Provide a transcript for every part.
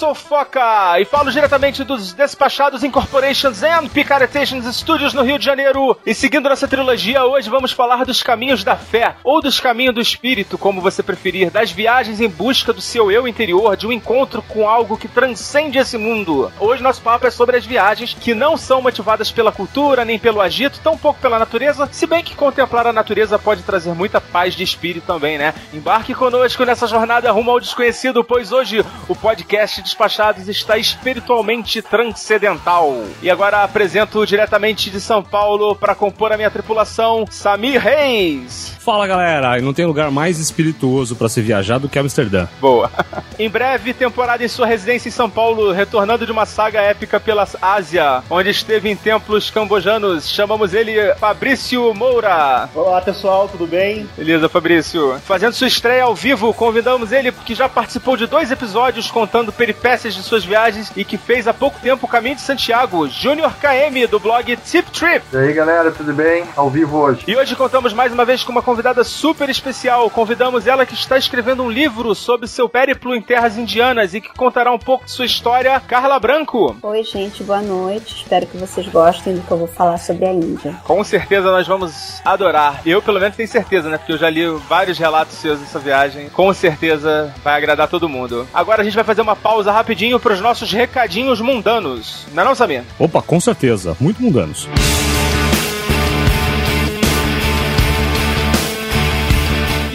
Sou Foca e falo diretamente dos Despachados Incorporations and Picaretations Studios no Rio de Janeiro. E seguindo nossa trilogia, hoje vamos falar dos caminhos da fé, ou dos caminhos do espírito, como você preferir, das viagens em busca do seu eu interior, de um encontro com algo que transcende esse mundo. Hoje nosso papo é sobre as viagens que não são motivadas pela cultura nem pelo agito, tampouco pela natureza, se bem que contemplar a natureza pode trazer muita paz de espírito também, né? Embarque conosco nessa jornada rumo ao desconhecido, pois hoje o podcast Despachados está espiritualmente transcendental. E agora apresento diretamente de São Paulo para compor a minha tripulação, Samir Reis. Fala galera, e não tem lugar mais espirituoso para se viajar do que Amsterdã. Boa. em breve, temporada em sua residência em São Paulo, retornando de uma saga épica pela Ásia, onde esteve em templos cambojanos. Chamamos ele Fabrício Moura. Olá pessoal, tudo bem? Beleza, Fabrício. Fazendo sua estreia ao vivo, convidamos ele que já participou de dois episódios contando peripécias de suas viagens e que fez há pouco tempo o caminho de Santiago, Júnior KM, do blog Tip Trip. E aí galera, tudo bem? Ao vivo hoje. E hoje contamos mais uma vez com uma convidada super especial. Convidamos ela que está escrevendo um livro sobre seu périplo em terras indianas e que contará um pouco de sua história, Carla Branco. Oi, gente, boa noite. Espero que vocês gostem do que eu vou falar sobre a Índia. Com certeza nós vamos adorar. Eu, pelo menos, tenho certeza, né? Porque eu já li vários relatos seus dessa viagem. Com certeza vai agradar todo mundo. Agora a gente vai fazer uma pausa rapidinho para os nossos recadinhos mundanos. Não é não, Samir? Opa, com certeza, muito mundanos. E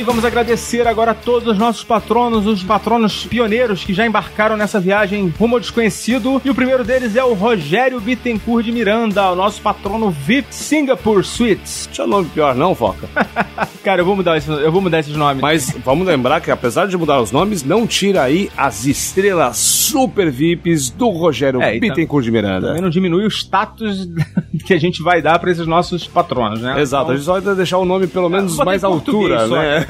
vamos agradecer agora a todos os nossos patronos, os patronos pioneiros que já embarcaram nessa viagem rumo ao desconhecido. E o primeiro deles é o Rogério Bittencourt de Miranda, o nosso patrono VIP Singapore Suites. Tinha nome pior não, Foca? Cara, eu vou mudar, esse, eu vou mudar esses nomes. Mas vamos lembrar que apesar de mudar os nomes, não tira aí as estrelas super VIPs do Rogério É, tam- Bittencourt de Miranda. também não diminui o status que a gente vai dar para esses nossos patronos, né? Exato, a gente só vai deixar o nome pelo menos botei mais altura, só. né?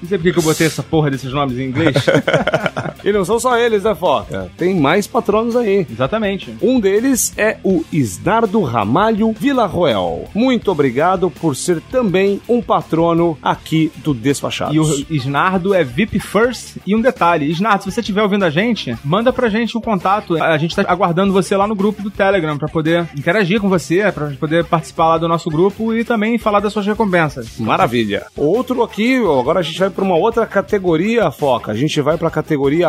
Não sei por que eu botei essa porra desses nomes em inglês. e não são só eles, né, Foca? Tem mais patronos aí. Exatamente. Um deles é o Isnardo Ramalho Villarroel. Muito obrigado por ser também um patrono aqui do Despachados. E o Isnardo é VIP First. E um detalhe, Isnardo, se você estiver ouvindo a gente, manda pra gente um contato. A gente tá aguardando você lá no grupo do Telegram pra poder interagir com você, pra poder participar lá do nosso grupo e também falar das suas recompensas. Maravilha. Outro aqui, agora a gente vai para uma outra categoria, Foca. A gente vai para a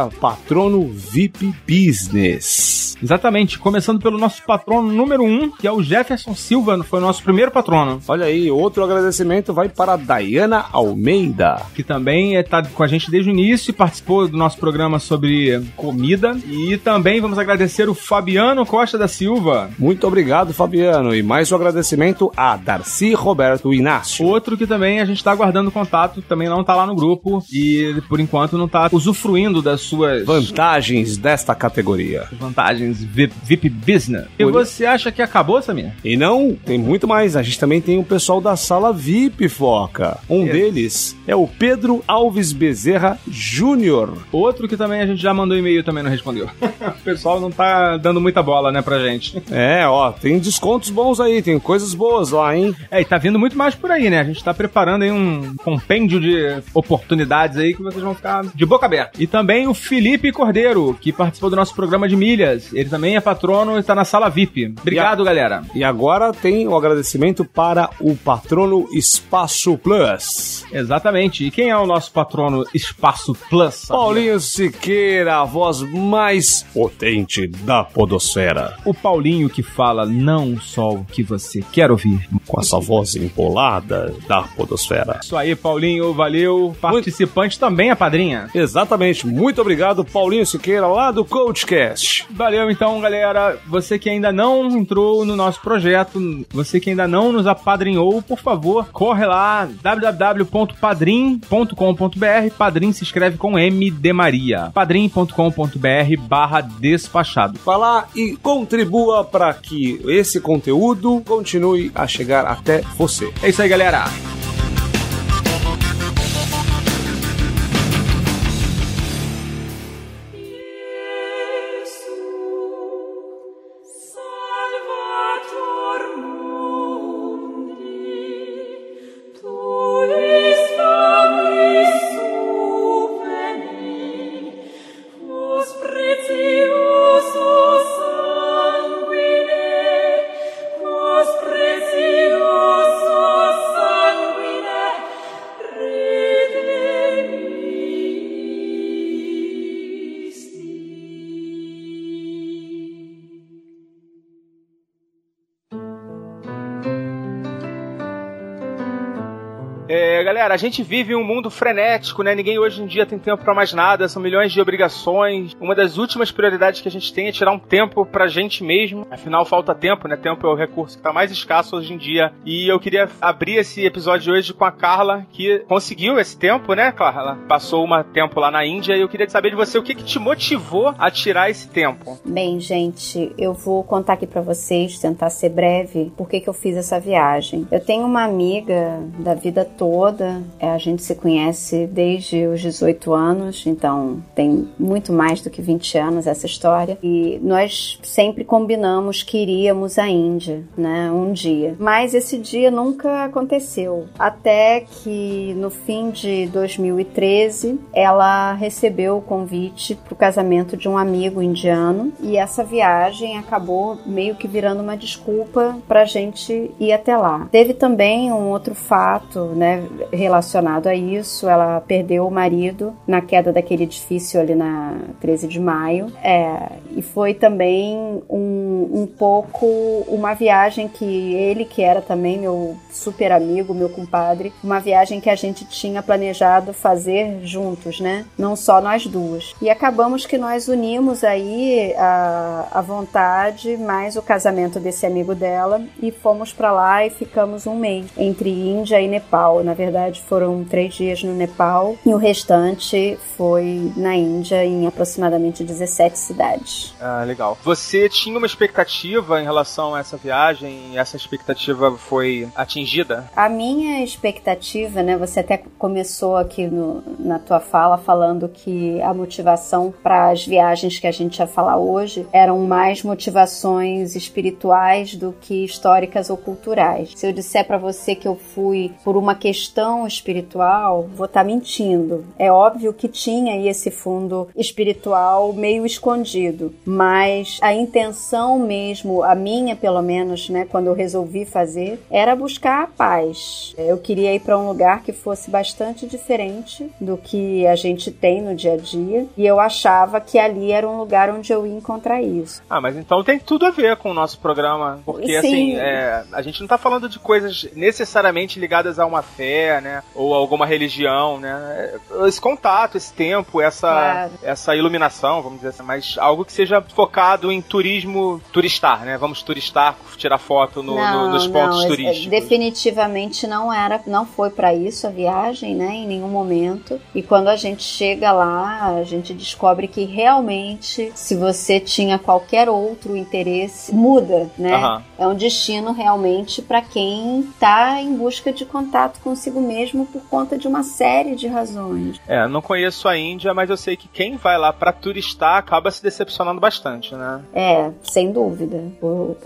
Patrono VIP Business. Exatamente, começando pelo nosso patrono número um, que é o Jefferson Silva, foi o nosso primeiro patrono. Olha aí, outro agradecimento vai para a Dayana Almeida. que também está com a gente desde o início e participou do nosso programa sobre comida. E também vamos agradecer o Fabiano Costa da Silva, Muito obrigado, Fabiano. E mais um agradecimento a Darcy Roberto Inácio. outro que também a gente está aguardando contato, também não está lá no grupo e por enquanto não está usufruindo das suas Vantagens desta categoria. vantagens VIP, VIP Business. E você acha que acabou, Samir? E não, tem muito mais. A gente também tem o pessoal da sala VIP, Foca. Um deles é o Pedro Alves Bezerra Júnior. Outro que também a gente já mandou e-mail e também não respondeu. o pessoal não tá dando muita bola, né, pra gente. É, ó, tem descontos bons aí, tem coisas boas lá, hein? É, e tá vindo muito mais por aí, né? A gente tá preparando aí um compêndio de oportunidades aí que vocês vão ficar de boca aberta. E também o Felipe Cordeiro, que participou do nosso programa de milhas. Ele também é patrono e tá na sala VIP. Obrigado, galera. E agora tem o agradecimento para o patrono Espaço Plus. Exatamente. E quem é o nosso patrono Espaço Plus? Paulinho Siqueira, a voz mais potente da podosfera. O Paulinho que fala não só o que você quer ouvir. Com essa voz empolada da podosfera. Isso aí, Paulinho, valeu. Participante também, a padrinha. Exatamente, muito obrigado, Paulinho Siqueira, lá do CoachCast. Valeu então, galera. Você que ainda não entrou no nosso projeto, você que ainda não nos apadrinhou, por favor, corre lá www.padrim.com.br. Padrim se escreve com M de Maria. padrim.com.br barra despachado. Vá lá e contribua para que esse conteúdo continue a chegar até você. É isso aí, galera. Galera, a gente vive um mundo frenético, né? Ninguém hoje em dia tem tempo pra mais nada, são milhões de obrigações. Uma das últimas prioridades que a gente tem é tirar um tempo pra gente mesmo. Afinal, falta tempo, né? Tempo é o recurso que tá mais escasso hoje em dia. E eu queria abrir esse episódio hoje com a Carla, que conseguiu esse tempo, né, Carla? Passou um tempo lá na Índia e eu queria saber de você o que, que te motivou a tirar esse tempo. Bem, gente, eu vou contar aqui pra vocês, tentar ser breve, por que que eu fiz essa viagem. Eu tenho uma amiga da vida toda, é, a gente se conhece desde os 18 anos, então tem muito mais do que 20 anos essa história. E nós sempre combinamos que iríamos à Índia, né, um dia. Mas esse dia nunca aconteceu, até que no fim de 2013 ela recebeu o convite para o casamento de um amigo indiano e essa viagem acabou meio que virando uma desculpa para a gente ir até lá. Teve também um outro fato, né, relacionado a isso. Ela perdeu o marido na queda daquele edifício ali na 13 de maio. É, e foi também um, um pouco uma viagem que ele, que era também meu super amigo, meu compadre, uma viagem que a gente tinha planejado fazer juntos, né? Não só nós duas. E acabamos que nós unimos aí a, a vontade mais o casamento desse amigo dela e fomos para lá e ficamos um mês entre Índia e Nepal. Na verdade, foram três dias no Nepal e o restante foi na Índia, em aproximadamente 17 cidades. Ah, legal. Você tinha uma expectativa em relação a essa viagem e essa expectativa foi atingida? A minha expectativa, né? Você até começou aqui no, na tua fala falando que a motivação para as viagens que a gente ia falar hoje eram mais motivações espirituais do que históricas ou culturais. Se eu disser para você que eu fui por uma questão espiritual, vou estar mentindo. É óbvio que tinha aí esse fundo espiritual meio escondido, mas a intenção mesmo, a minha pelo menos, né, quando eu resolvi fazer, era buscar a paz. Eu queria ir para um lugar que fosse bastante diferente do que a gente tem no dia a dia, e eu achava que ali era um lugar onde eu ia encontrar isso. Ah, mas então tem tudo a ver com o nosso programa, porque Sim. assim, é, a gente não tá falando de coisas necessariamente ligadas a uma fé, né, ou alguma religião, né, esse contato, esse tempo, essa, Claro. essa iluminação, vamos dizer assim, mas algo que seja focado em turismo turistar, né, vamos turistar, tirar foto no- no- nos pontos não, é- turísticos. definitivamente não era, não foi para isso a viagem, né, em nenhum momento. E quando a gente chega lá, a gente descobre que realmente, se você tinha qualquer outro interesse, muda, né? Aham. É um destino realmente para quem tá em busca de contato consigo mesmo por conta de uma série de razões. É, não conheço a Índia, mas eu sei que quem vai lá pra turistar acaba se decepcionando bastante, né? É, sem dúvida.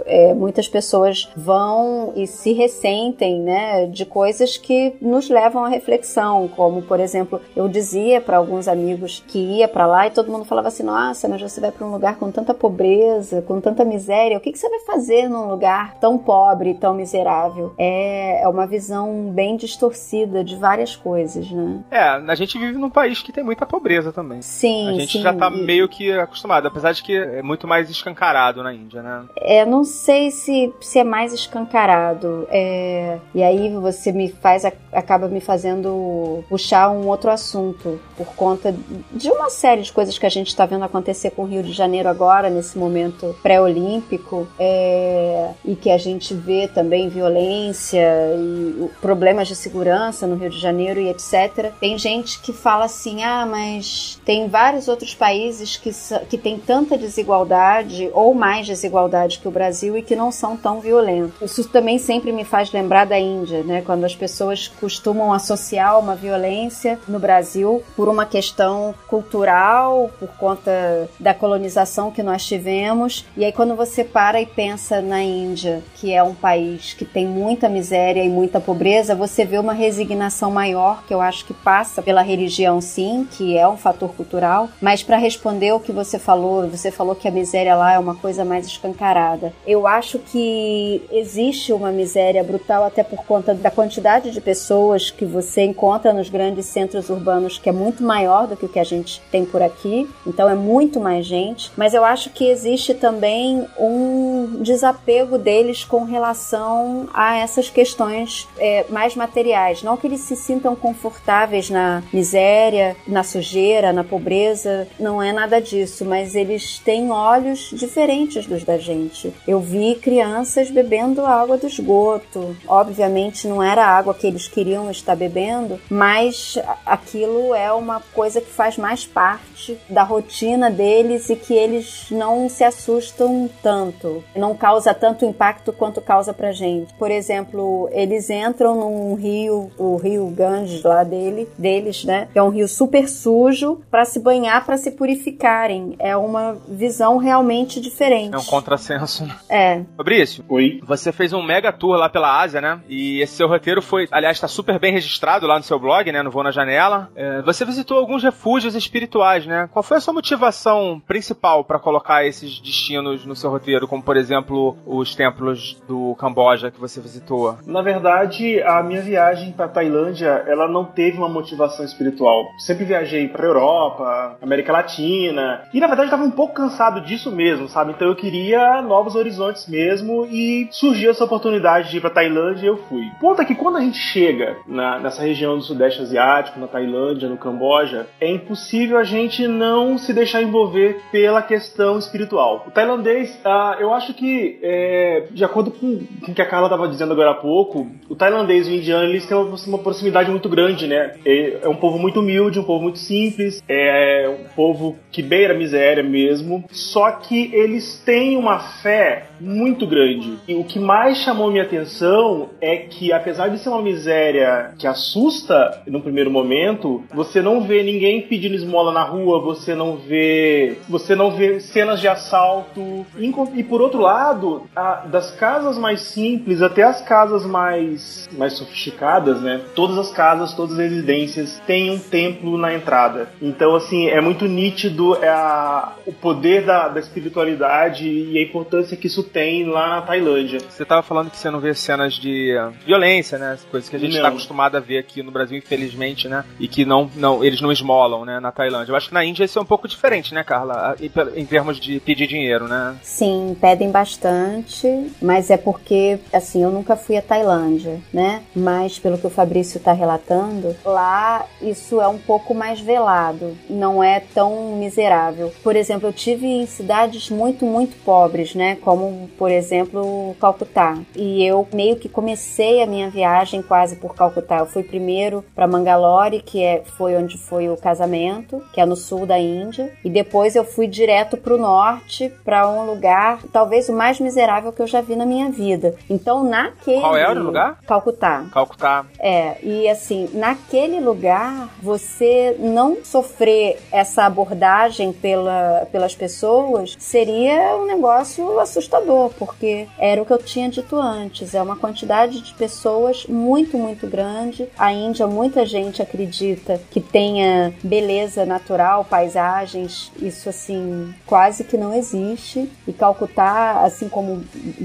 É, muitas pessoas vão e se ressentem, né, de coisas que nos levam à reflexão, como, por exemplo, eu dizia para alguns amigos que ia para lá e todo mundo falava assim: "Nossa, mas você vai para um lugar com tanta pobreza, com tanta miséria, o que, que você vai fazer num lugar tão pobre, tão miserável?" É, é uma visão bem distorcida de várias coisas, né? É, a gente vive num país que tem muita pobreza também. Sim, A gente sim. já tá meio que acostumado, apesar de que é muito mais escancarado na Índia, né? É, não sei se, se é mais escancarado. É, e aí você me faz, acaba me fazendo puxar um outro assunto por conta de uma série de coisas que a gente está vendo acontecer com o Rio de Janeiro agora, nesse momento pré-olímpico, é, e que a gente vê também violência e problemas de segurança no Rio de Janeiro e etc. Tem gente que fala assim: ah, mas tem vários outros países que, que têm tanta desigualdade ou mais desigualdade que o Brasil e que não são tão violentos. Isso também sempre me faz lembrar da Índia, né? Quando as pessoas costumam associar uma violência no Brasil por uma questão cultural, por conta da colonização que nós tivemos. E aí, quando você para e pensa na Índia, que é um país que tem muita miséria e muita pobreza, você vê uma resignação maior, que eu acho que passa pela religião, sim, que é um fator cultural. Mas para responder o que você falou, você falou que a miséria lá é uma coisa mais escancarada. Eu acho que existe uma miséria brutal, até por conta da quantidade de pessoas que você encontra nos grandes centros urbanos, que é muito maior do que o que a gente tem por aqui. Então é muito mais gente. Mas eu acho que existe também um desapego deles com relação a essas questões é, mais materiais. Não que eles se sintam confortáveis na miséria, na sujeira, na pobreza. Não é nada disso. Mas eles têm olhos diferentes dos da gente. Eu vi crianças bebendo água do esgoto. Obviamente não era a água que eles queriam estar bebendo, mas aquilo é uma coisa que faz mais parte da rotina deles e que eles não se assustam tanto. Não causa tanto impacto quanto causa pra gente. Por exemplo, eles entram num rio, o rio Ganges lá dele, deles, né? Que é um rio super sujo para se banhar, para se purificarem. É uma visão realmente diferente. É um contrassenso. É, Fabrício, Oi. você fez um mega tour lá pela Ásia, né? E esse seu roteiro foi, aliás, tá super bem registrado lá no seu blog, né? No Voo na Janela. É, você visitou alguns refúgios espirituais, né? Qual foi a sua motivação principal pra colocar esses destinos no seu roteiro, como por exemplo os templos do Camboja que você visitou? Na verdade, a minha viagem para Tailândia, ela não teve uma motivação espiritual. Sempre viajei para Europa, América Latina, e na verdade eu estava um pouco cansado disso mesmo, sabe? Então eu queria novos horizontes mesmo e surgiu essa oportunidade de ir para Tailândia e eu fui. Ponto é que quando a gente chega na- nessa região do Sudeste Asiático, na Tailândia, no Camboja, é impossível a gente não se deixar envolver pela questão espiritual. O tailandês, ah, eu acho que, é, de acordo com, com o que a Carla estava dizendo agora há pouco, o tailandês e o indiano eles têm uma, uma proximidade muito grande, né? É, um povo muito humilde, um povo muito simples, é um povo que beira a miséria mesmo, só que eles têm uma fé muito grande. E o que mais chamou minha atenção é que, apesar de ser uma miséria que assusta no primeiro momento, você não vê ninguém pedindo esmola na rua, você não vê, você não vê cenas de assalto. E, e por outro lado, a- das casas mais simples até as casas mais mais sofisticadas, né? Todas as casas, todas as residências têm um templo na entrada. Então, assim, é muito nítido é a- o poder da, da espiritualidade e a importância que isso tem lá na Tailândia. Você tava falando que você não vê cenas de uh, violência, né? Coisas que a gente Não. tá acostumado a ver aqui no Brasil, infelizmente, né? E que não, não, eles não esmolam, né? Na Tailândia. Eu acho que na Índia isso é um pouco diferente, né, Carla? Em, termos de pedir dinheiro, né? Sim, pedem bastante, mas é porque, assim, eu nunca fui à Tailândia, né? Mas pelo que o Fabrício está relatando, lá isso é um pouco mais velado, não é tão miserável. Por exemplo, eu tive em cidades muito, muito pobres, né? Como, por exemplo, Calcutá. E eu meio que comecei a minha viagem quase por Calcutá. Eu fui primeiro para Mangalore, que é, foi onde foi o casamento, que é no sul da Índia, e depois eu fui direto para o norte, para um lugar talvez o mais miserável que eu já vi na minha vida. Então, naquele Qual era o lugar? Calcutá. Calcutá. É, e assim, naquele lugar, você não sofrer essa abordagem pela, pelas pessoas seria um negócio assustador, porque era o que eu tinha dito antes, é uma quantidade de pessoas muito, muito grande. A Índia, muita gente acredita que tenha beleza natural, paisagens, isso assim, quase que não existe. E Calcutá, assim como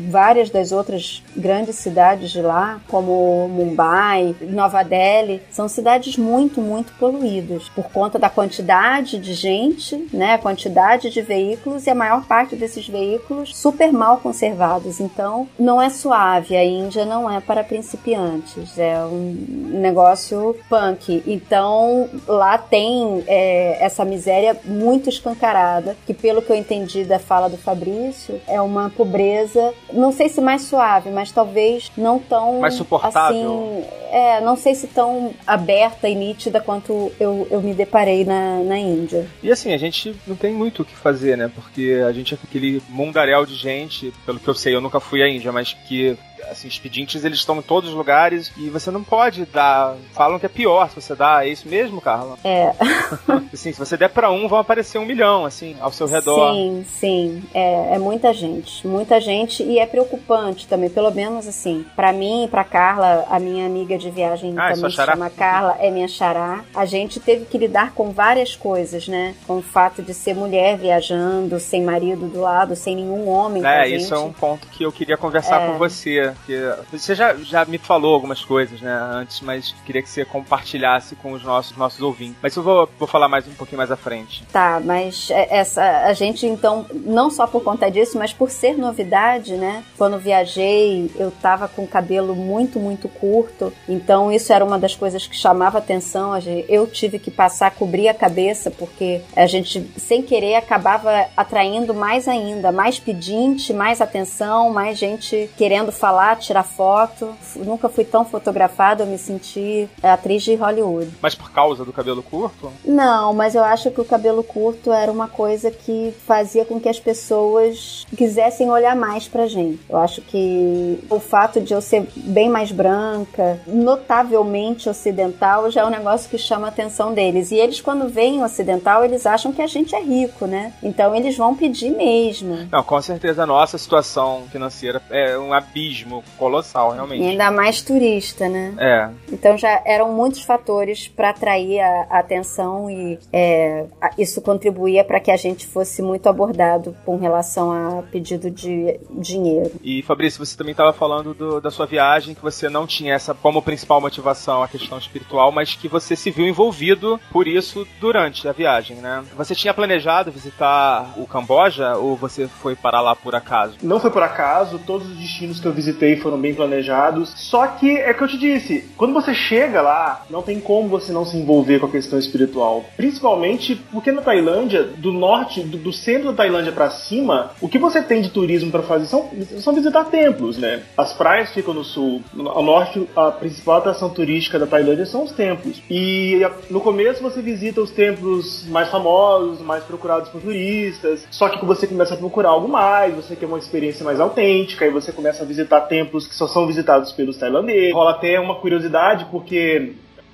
várias das outras grandes cidades de lá, como Mumbai, Nova Delhi, são cidades muito, muito poluídas por conta da quantidade de gente, né, a quantidade de veículos e a maior parte desses veículos super mal conservados. Então, não é suave. A Índia não é para principiantes. É um negócio punk. Então, lá tem é, essa miséria muito escancarada, que pelo que eu entendi da fala do Fabrício, é uma pobreza, não sei se mais suave, mas talvez não tão Mais suportável. assim, é, não sei se tão aberta e nítida quanto eu, eu me deparei na, na Índia. E assim, a gente não tem muito o que fazer, né? Porque a gente é aquele mundaréu de gente, pelo que eu sei, eu nunca fui à Índia, mas que assim, os pedintes eles estão em todos os lugares e você não pode dar. Falam que é pior se você dá, é isso mesmo, Carla? É. Assim, se você der pra um, vão aparecer um milhão, assim, ao seu redor. Sim, sim. É, é muita gente. Muita gente e é preocupante também. Pelo menos assim, pra mim e pra Carla, a minha amiga de viagem Ah, é também se chama Carla, é minha xará. A gente teve que lidar com várias coisas, né? Com o fato de ser mulher viajando, sem marido do lado, sem nenhum homem. com a É, gente. isso é um ponto que eu queria conversar É. com você. Que você já, já me falou algumas coisas, né, antes, mas queria que você compartilhasse com os nossos, nossos ouvintes. Mas eu vou, vou falar mais um pouquinho mais à frente. Tá, mas é- essa a gente então não só por conta disso, mas por ser novidade, né? Quando viajei, eu tava com o cabelo muito muito curto, então isso era uma das coisas que chamava atenção. Eu tive que passar a cobrir a cabeça porque a gente sem querer acabava atraindo mais ainda, mais pedinte, mais atenção, mais gente querendo falar, tirar foto. Nunca fui tão fotografada, eu me senti atriz de Hollywood. Mas por causa do cabelo curto? Não, mas eu acho que o cabelo curto era uma coisa que fazia com que as pessoas quisessem olhar mais pra gente. Eu acho que o fato de eu ser bem mais branca, notavelmente ocidental, já é um negócio que chama a atenção deles. E eles, quando veem o ocidental, eles acham que a gente é rico, né? Então eles vão pedir mesmo. Não, com certeza a nossa situação financeira é um abismo colossal, E realmente. ainda mais turista, né? É, Então já eram muitos fatores para atrair a, a atenção e é, isso contribuía para que a gente fosse muito abordado com relação a pedido de dinheiro. E Fabrício, você também estava falando do- da sua viagem, que você não tinha essa como principal motivação a questão espiritual, mas que você se viu envolvido por isso durante a viagem, né? Você tinha planejado visitar o Camboja ou você foi para lá por acaso? Não foi por acaso, todos os destinos que eu visitei foram bem planejados. Só que é que eu te disse, quando você chega lá, não tem como você não se envolver com a questão espiritual. Principalmente porque na Tailândia, do norte, do, do centro da Tailândia pra cima, o que você tem de turismo pra fazer são, são visitar templos, né? As praias ficam no sul, ao norte, a principal atração turística da Tailândia são os templos. E no começo você visita os templos mais famosos, mais procurados por turistas. Só que você começa a procurar algo mais, você quer uma experiência mais autêntica, e você começa a visitar templos que só são visitados pelos tailandeses. Rola até uma curiosidade, porque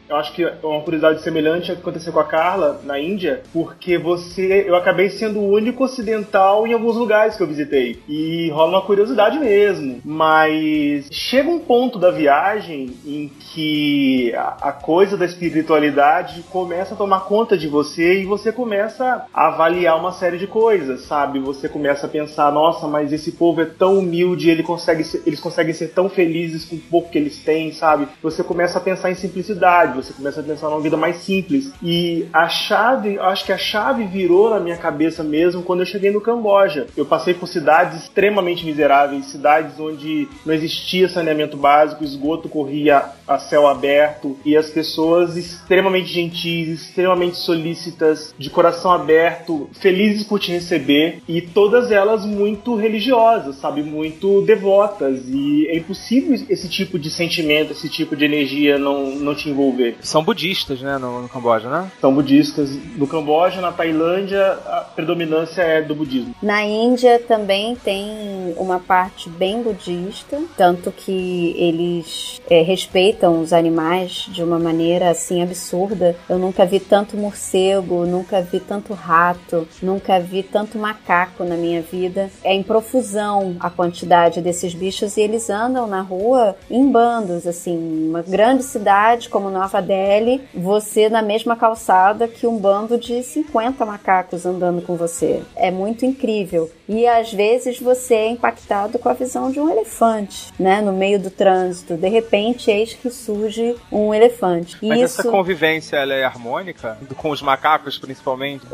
eu acho que é uma curiosidade semelhante que aconteceu com a Carla na Índia, porque você, eu acabei sendo o único ocidental em alguns lugares que eu visitei. E rola uma curiosidade mesmo. Mas chega um ponto da viagem em que a, a coisa da espiritualidade começa a tomar conta de você e você começa a avaliar uma série de coisas, sabe? Você começa a pensar, nossa, mas esse povo é tão humilde, ele consegue ser- eles conseguem ser tão felizes com o pouco que eles têm, sabe? Você começa a pensar em simplicidade, você começa a pensar numa vida mais simples. E a chave, acho que a chave virou na minha cabeça mesmo quando eu cheguei no Camboja. Eu passei por cidades extremamente miseráveis, cidades onde não existia saneamento básico, esgoto corria a céu aberto e as pessoas extremamente gentis, extremamente solícitas, de coração aberto, felizes por te receber e todas elas muito religiosas, sabe, muito devotas e é impossível esse tipo de sentimento, esse tipo de energia não, não te envolver. São budistas, né, no, no Camboja, né? São budistas. No Camboja, na Tailândia, a predominância é do budismo. Na Índia também tem uma parte bem budista, tanto que eles é, respeitam os animais de uma maneira assim absurda. Eu nunca vi tanto morcego, nunca vi tanto rato, nunca vi tanto macaco na minha vida. É em profusão a quantidade desses bichos e eles andam na rua em bandos, assim, uma grande cidade como Nova garrafa dele, você na mesma calçada que um bando de 50 macacos andando com você. É muito incrível. E às vezes você é impactado com a visão de um elefante, né? No meio do trânsito. De repente, eis que surge um elefante. Mas Isso, essa convivência, ela é harmônica? Com os macacos, principalmente?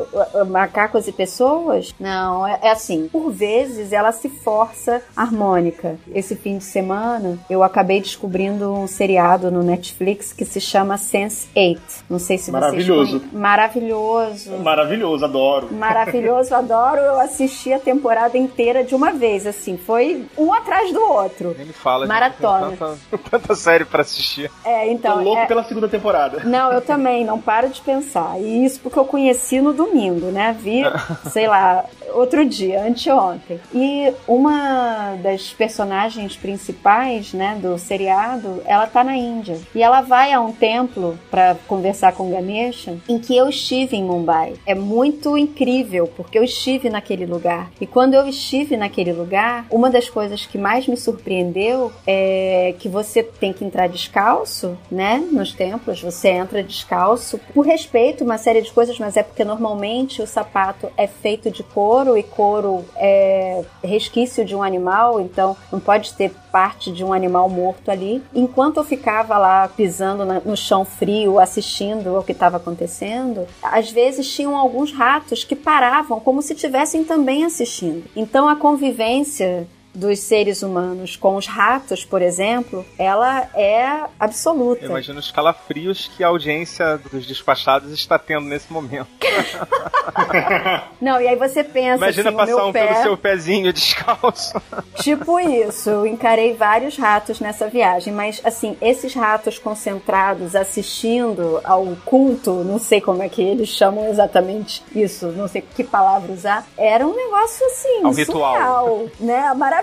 macacos e pessoas? Não, é, é assim. Por vezes ela se força harmônica. Esse fim de semana eu acabei descobrindo um seriado no Netflix que se chama Sense8. Não sei se Maravilhoso. vocês conhecem. Maravilhoso. Maravilhoso, adoro. Maravilhoso, adoro. Eu assisti a temporada inteira de uma vez, assim. Foi um atrás do outro. Nem me fala. gente, Maratona. tem Tanta, tanta série pra assistir. É, Tô então. louco é- pela segunda temporada. Não, eu também, não paro de pensar. E isso porque eu conheci no domingo, né? Vi, sei lá, outro dia, anteontem. E uma das personagens principais, né, do seriado, ela tá na Índia. E ela vai a um templo pra conversar com Ganesha, em que eu estive em Mumbai. É muito incrível, porque eu estive naquele lugar. E quando eu estive naquele lugar, uma das coisas que mais me surpreendeu é que você tem que entrar descalço, né, nos templos, você entra descalço, por respeito, uma série de coisas, mas é porque normalmente o sapato é feito de couro e couro é resquício de um animal, então não pode ter parte de um animal morto ali. Enquanto eu ficava lá pisando no chão frio, assistindo ao que estava acontecendo, às vezes tinham alguns ratos que paravam como se estivessem também assistindo. Então a convivência dos seres humanos com os ratos, por exemplo, ela é absoluta. Eu imagino os calafrios que a audiência dos despachados está tendo nesse momento. Não, e aí você pensa Imagina assim, passar um pé, pelo seu pezinho descalço. tipo isso. Eu encarei vários ratos nessa viagem, mas assim, esses ratos concentrados assistindo ao culto, não sei como é que eles chamam exatamente isso, não sei que palavra usar, era um negócio assim, Ao ritual. surreal, né? Maravilhoso.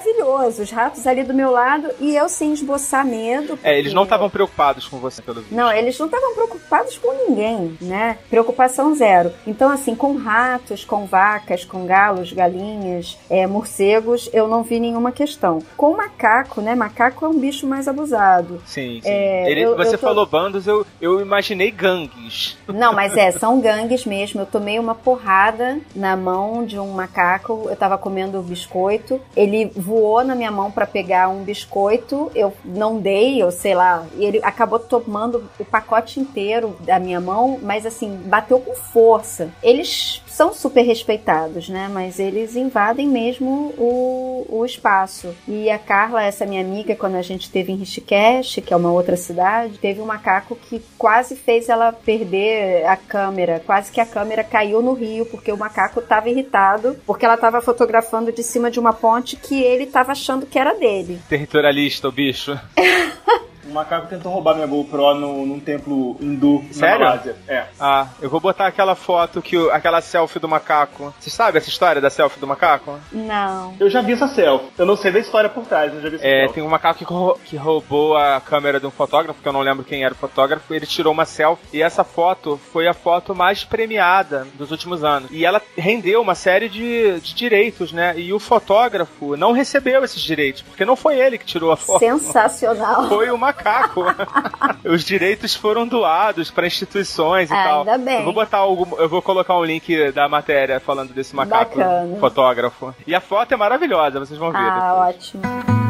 Os ratos ali do meu lado e eu sem esboçar medo. É, eles porque- não estavam preocupados com você, pelo visto. Não, eles não estavam preocupados com ninguém, né? Preocupação zero. Então, assim, com ratos, com vacas, com galos, galinhas, é, morcegos, eu não vi nenhuma questão. Com macaco, né? Macaco é um bicho mais abusado. Sim, sim. É, Ele- eu- você eu tô- falou bandos, eu, eu imaginei gangues. Não, mas é, são gangues mesmo. Eu tomei uma porrada na mão de um macaco. Eu tava comendo biscoito. Ele voou na minha mão pra pegar um biscoito. Eu não dei, eu sei lá. E ele acabou tomando o pacote inteiro da minha mão, mas assim, bateu com força. Eles são super respeitados, né? Mas eles invadem mesmo o, o espaço. E a Carla, essa minha amiga, quando a gente esteve em Rishikesh, que é uma outra cidade, teve um macaco que quase fez ela perder a câmera. Quase que a câmera caiu no rio, porque o macaco estava irritado, porque ela estava fotografando de cima de uma ponte que ele estava achando que era dele. Territorialista, o bicho. Um macaco tentou roubar minha GoPro no, num templo hindu Sério? na Malásia. É. Ah, eu vou botar aquela foto que aquela selfie do macaco. Você sabe essa história da selfie do macaco? Não. Eu já vi essa selfie. Eu não sei da história por trás, mas já vi essa É, selfie. tem um macaco que, rou- que roubou a câmera de um fotógrafo, que eu não lembro quem era o fotógrafo, ele tirou uma selfie, e essa foto foi a foto mais premiada dos últimos anos. E ela rendeu uma série de, de direitos, né? E o fotógrafo não recebeu esses direitos, porque não foi ele que tirou a foto. Sensacional. Foi o macaco. Os direitos foram doados para instituições e tal. ainda bem. Eu vou botar algum, eu vou colocar um link da matéria falando desse macaco Bacana. fotógrafo. E a foto é maravilhosa, vocês vão ver. Ah, depois. ótimo.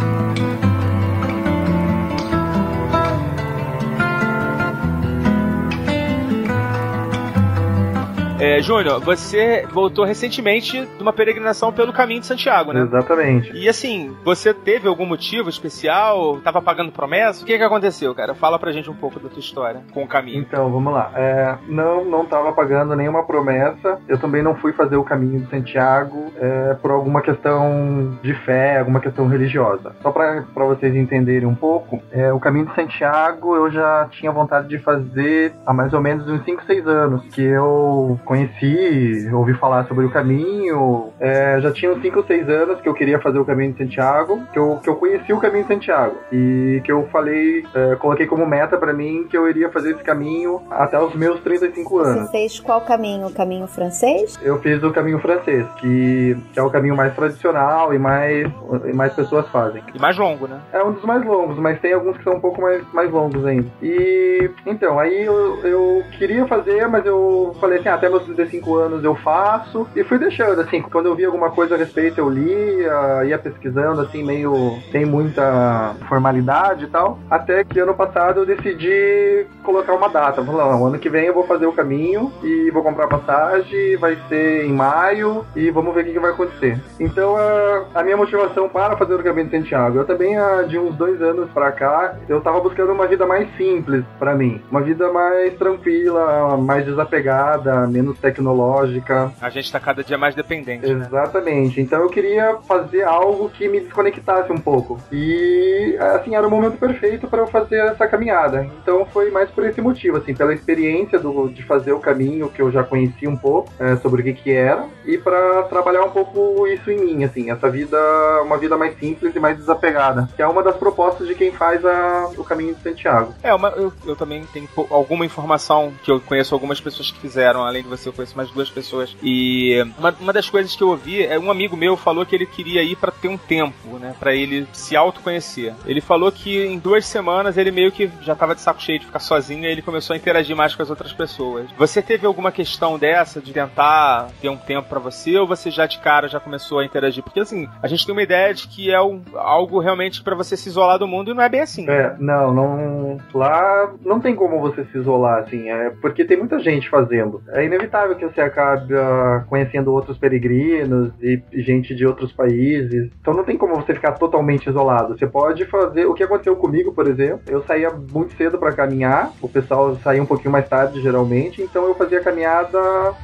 É, Júnior, você voltou recentemente de uma peregrinação pelo caminho de Santiago, né? Exatamente. E assim, você teve algum motivo especial? Tava pagando promessa? O que que aconteceu, cara? Fala pra gente um pouco da tua história com o caminho. Então, vamos lá. É, não, não estava pagando nenhuma promessa. Eu também não fui fazer o caminho de Santiago é, por alguma questão de fé, alguma questão religiosa. Só para vocês entenderem um pouco, é, o caminho de Santiago eu já tinha vontade de fazer há mais ou menos uns 5, 6 anos, que eu conheci ouvi falar sobre o caminho. É, já tinha uns 5 ou 6 anos que eu queria fazer o caminho de Santiago, que eu, que eu conheci o caminho de Santiago. E que eu falei, é, coloquei como meta pra mim que eu iria fazer esse caminho até os meus 35 anos. Você fez qual caminho? O caminho francês? Eu fiz o caminho francês, que, que é o caminho mais tradicional e mais, e mais pessoas fazem. E mais longo, né? É um dos mais longos, mas tem alguns que são um pouco mais, mais longos ainda. E então, aí eu, eu queria fazer, mas eu falei assim, ah, até meus 35 anos eu faço. E fui deixando, assim, quando eu vi alguma coisa a respeito, eu lia, ia pesquisando, assim, meio sem muita formalidade e tal. Até que ano passado eu decidi colocar uma data. Falei, não, ano que vem eu vou fazer o caminho e vou comprar passagem, vai ser em maio e vamos ver o que, que vai acontecer. Então a, a minha motivação para fazer o caminho de Santiago, eu também há de uns dois anos pra cá, eu tava buscando uma vida mais simples pra mim, uma vida mais tranquila, mais desapegada, menos tecnológica. A gente tá cada dia mais dependente. Né? Exatamente. Então eu queria fazer algo que me desconectasse um pouco. E assim, era o momento perfeito para eu fazer essa caminhada. Então foi mais por esse motivo, assim, pela experiência do, de fazer o caminho que eu já conhecia um pouco é, sobre o que que era e para trabalhar um pouco isso em mim, assim, essa vida, uma vida mais simples e mais desapegada, que é uma das propostas de quem faz a, o caminho de Santiago. É, uma, eu, eu também tenho alguma informação que eu conheço algumas pessoas que fizeram, além de você, eu conheço mais duas pessoas. E uma, uma das coisas que eu ouvi é um amigo meu falou que ele queria ir pra ter um tempo, né? Pra ele se autoconhecer. Ele falou que em duas semanas ele meio que já tava de saco cheio de ficar sozinho e ele começou a interagir mais com as outras pessoas. Você teve alguma questão dessa de tentar ter um tempo pra você ou você já de cara já começou a interagir? Porque assim, a gente tem uma ideia de que é um, algo realmente pra você se isolar do mundo e não é bem assim. É, não, não. Lá não tem como você se isolar, assim, é porque tem muita gente fazendo. É inevitável que você acabe ah, conhecendo outros peregrinos e gente de outros países. Então não tem como você ficar totalmente isolado. Você pode fazer. O que aconteceu comigo, por exemplo, eu saía muito cedo pra caminhar, o pessoal saía um pouquinho mais tarde, geralmente, então eu fazia caminhada,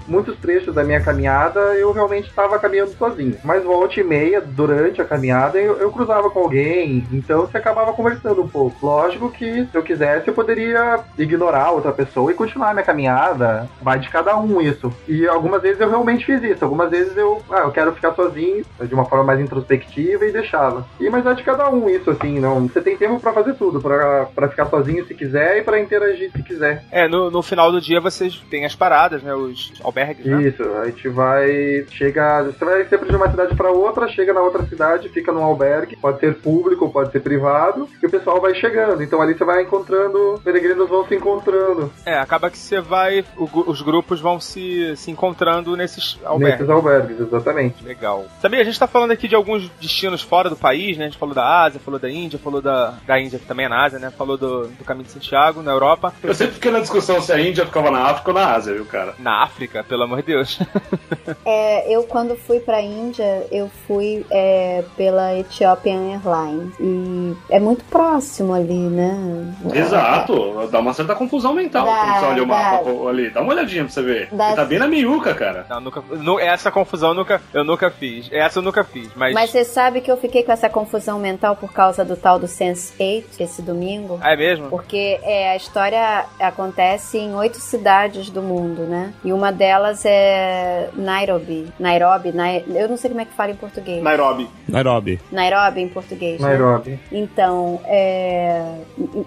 muitos trechos da minha caminhada eu realmente estava caminhando sozinho. Mas volta e meia, durante a caminhada, eu, eu cruzava com alguém, então você acabava conversando um pouco. Lógico que se eu quisesse, eu poderia ignorar outra pessoa e continuar minha caminhada. Vai de cada um isso. E algumas vezes eu realmente fiz isso. Algumas vezes eu, ah, eu quero ficar sozinho, de uma forma mais introspectiva e deixava. E mas é de cada um isso, assim, não. Você tem tempo pra fazer tudo, pra pra ficar sozinho se quiser e pra interagir se quiser. É, no, no final do dia vocês têm as paradas, né? Os albergues, né? Isso, a gente vai. Chega. Você vai sempre de uma cidade pra outra, chega na outra cidade, fica num albergue, pode ser público, pode ser privado, e o pessoal vai chegando. Então ali você vai encontrando, peregrinos vão se encontrando É, acaba que você vai. o os grupos vão se, se encontrando nesses albergues. nesses albergues, exatamente. Legal. Também a gente tá falando aqui de alguns destinos fora do país, né? A gente falou da Ásia, falou da Índia, falou da, da Índia, que também é na Ásia, né? Falou do, do caminho de Santiago, na Europa. Eu sempre fiquei na discussão se a Índia ficava na África ou na Ásia, viu, cara? Na África, pelo amor de Deus. É, eu quando fui pra Índia, eu fui é, pela Ethiopian Airlines. E é muito próximo ali, né? Exato, dá uma certa confusão mental Dá, quando você olha o dá. mapa ali. Dá uma olhadinha pra você ver. Tá bem na miúca, cara. Não, nunca, nu- essa confusão eu nunca, eu nunca fiz. Essa eu nunca fiz, mas. Mas você sabe que eu fiquei com essa confusão mental por causa do tal do Sense8 esse domingo? Ah, é mesmo? Porque é, a história acontece em oito cidades do mundo, né? E uma delas é Nairobi. Nairobi, Nai... eu não sei como é que fala em português. Nairobi. Nairobi. Nairobi em português. né? Nairobi. Então, é...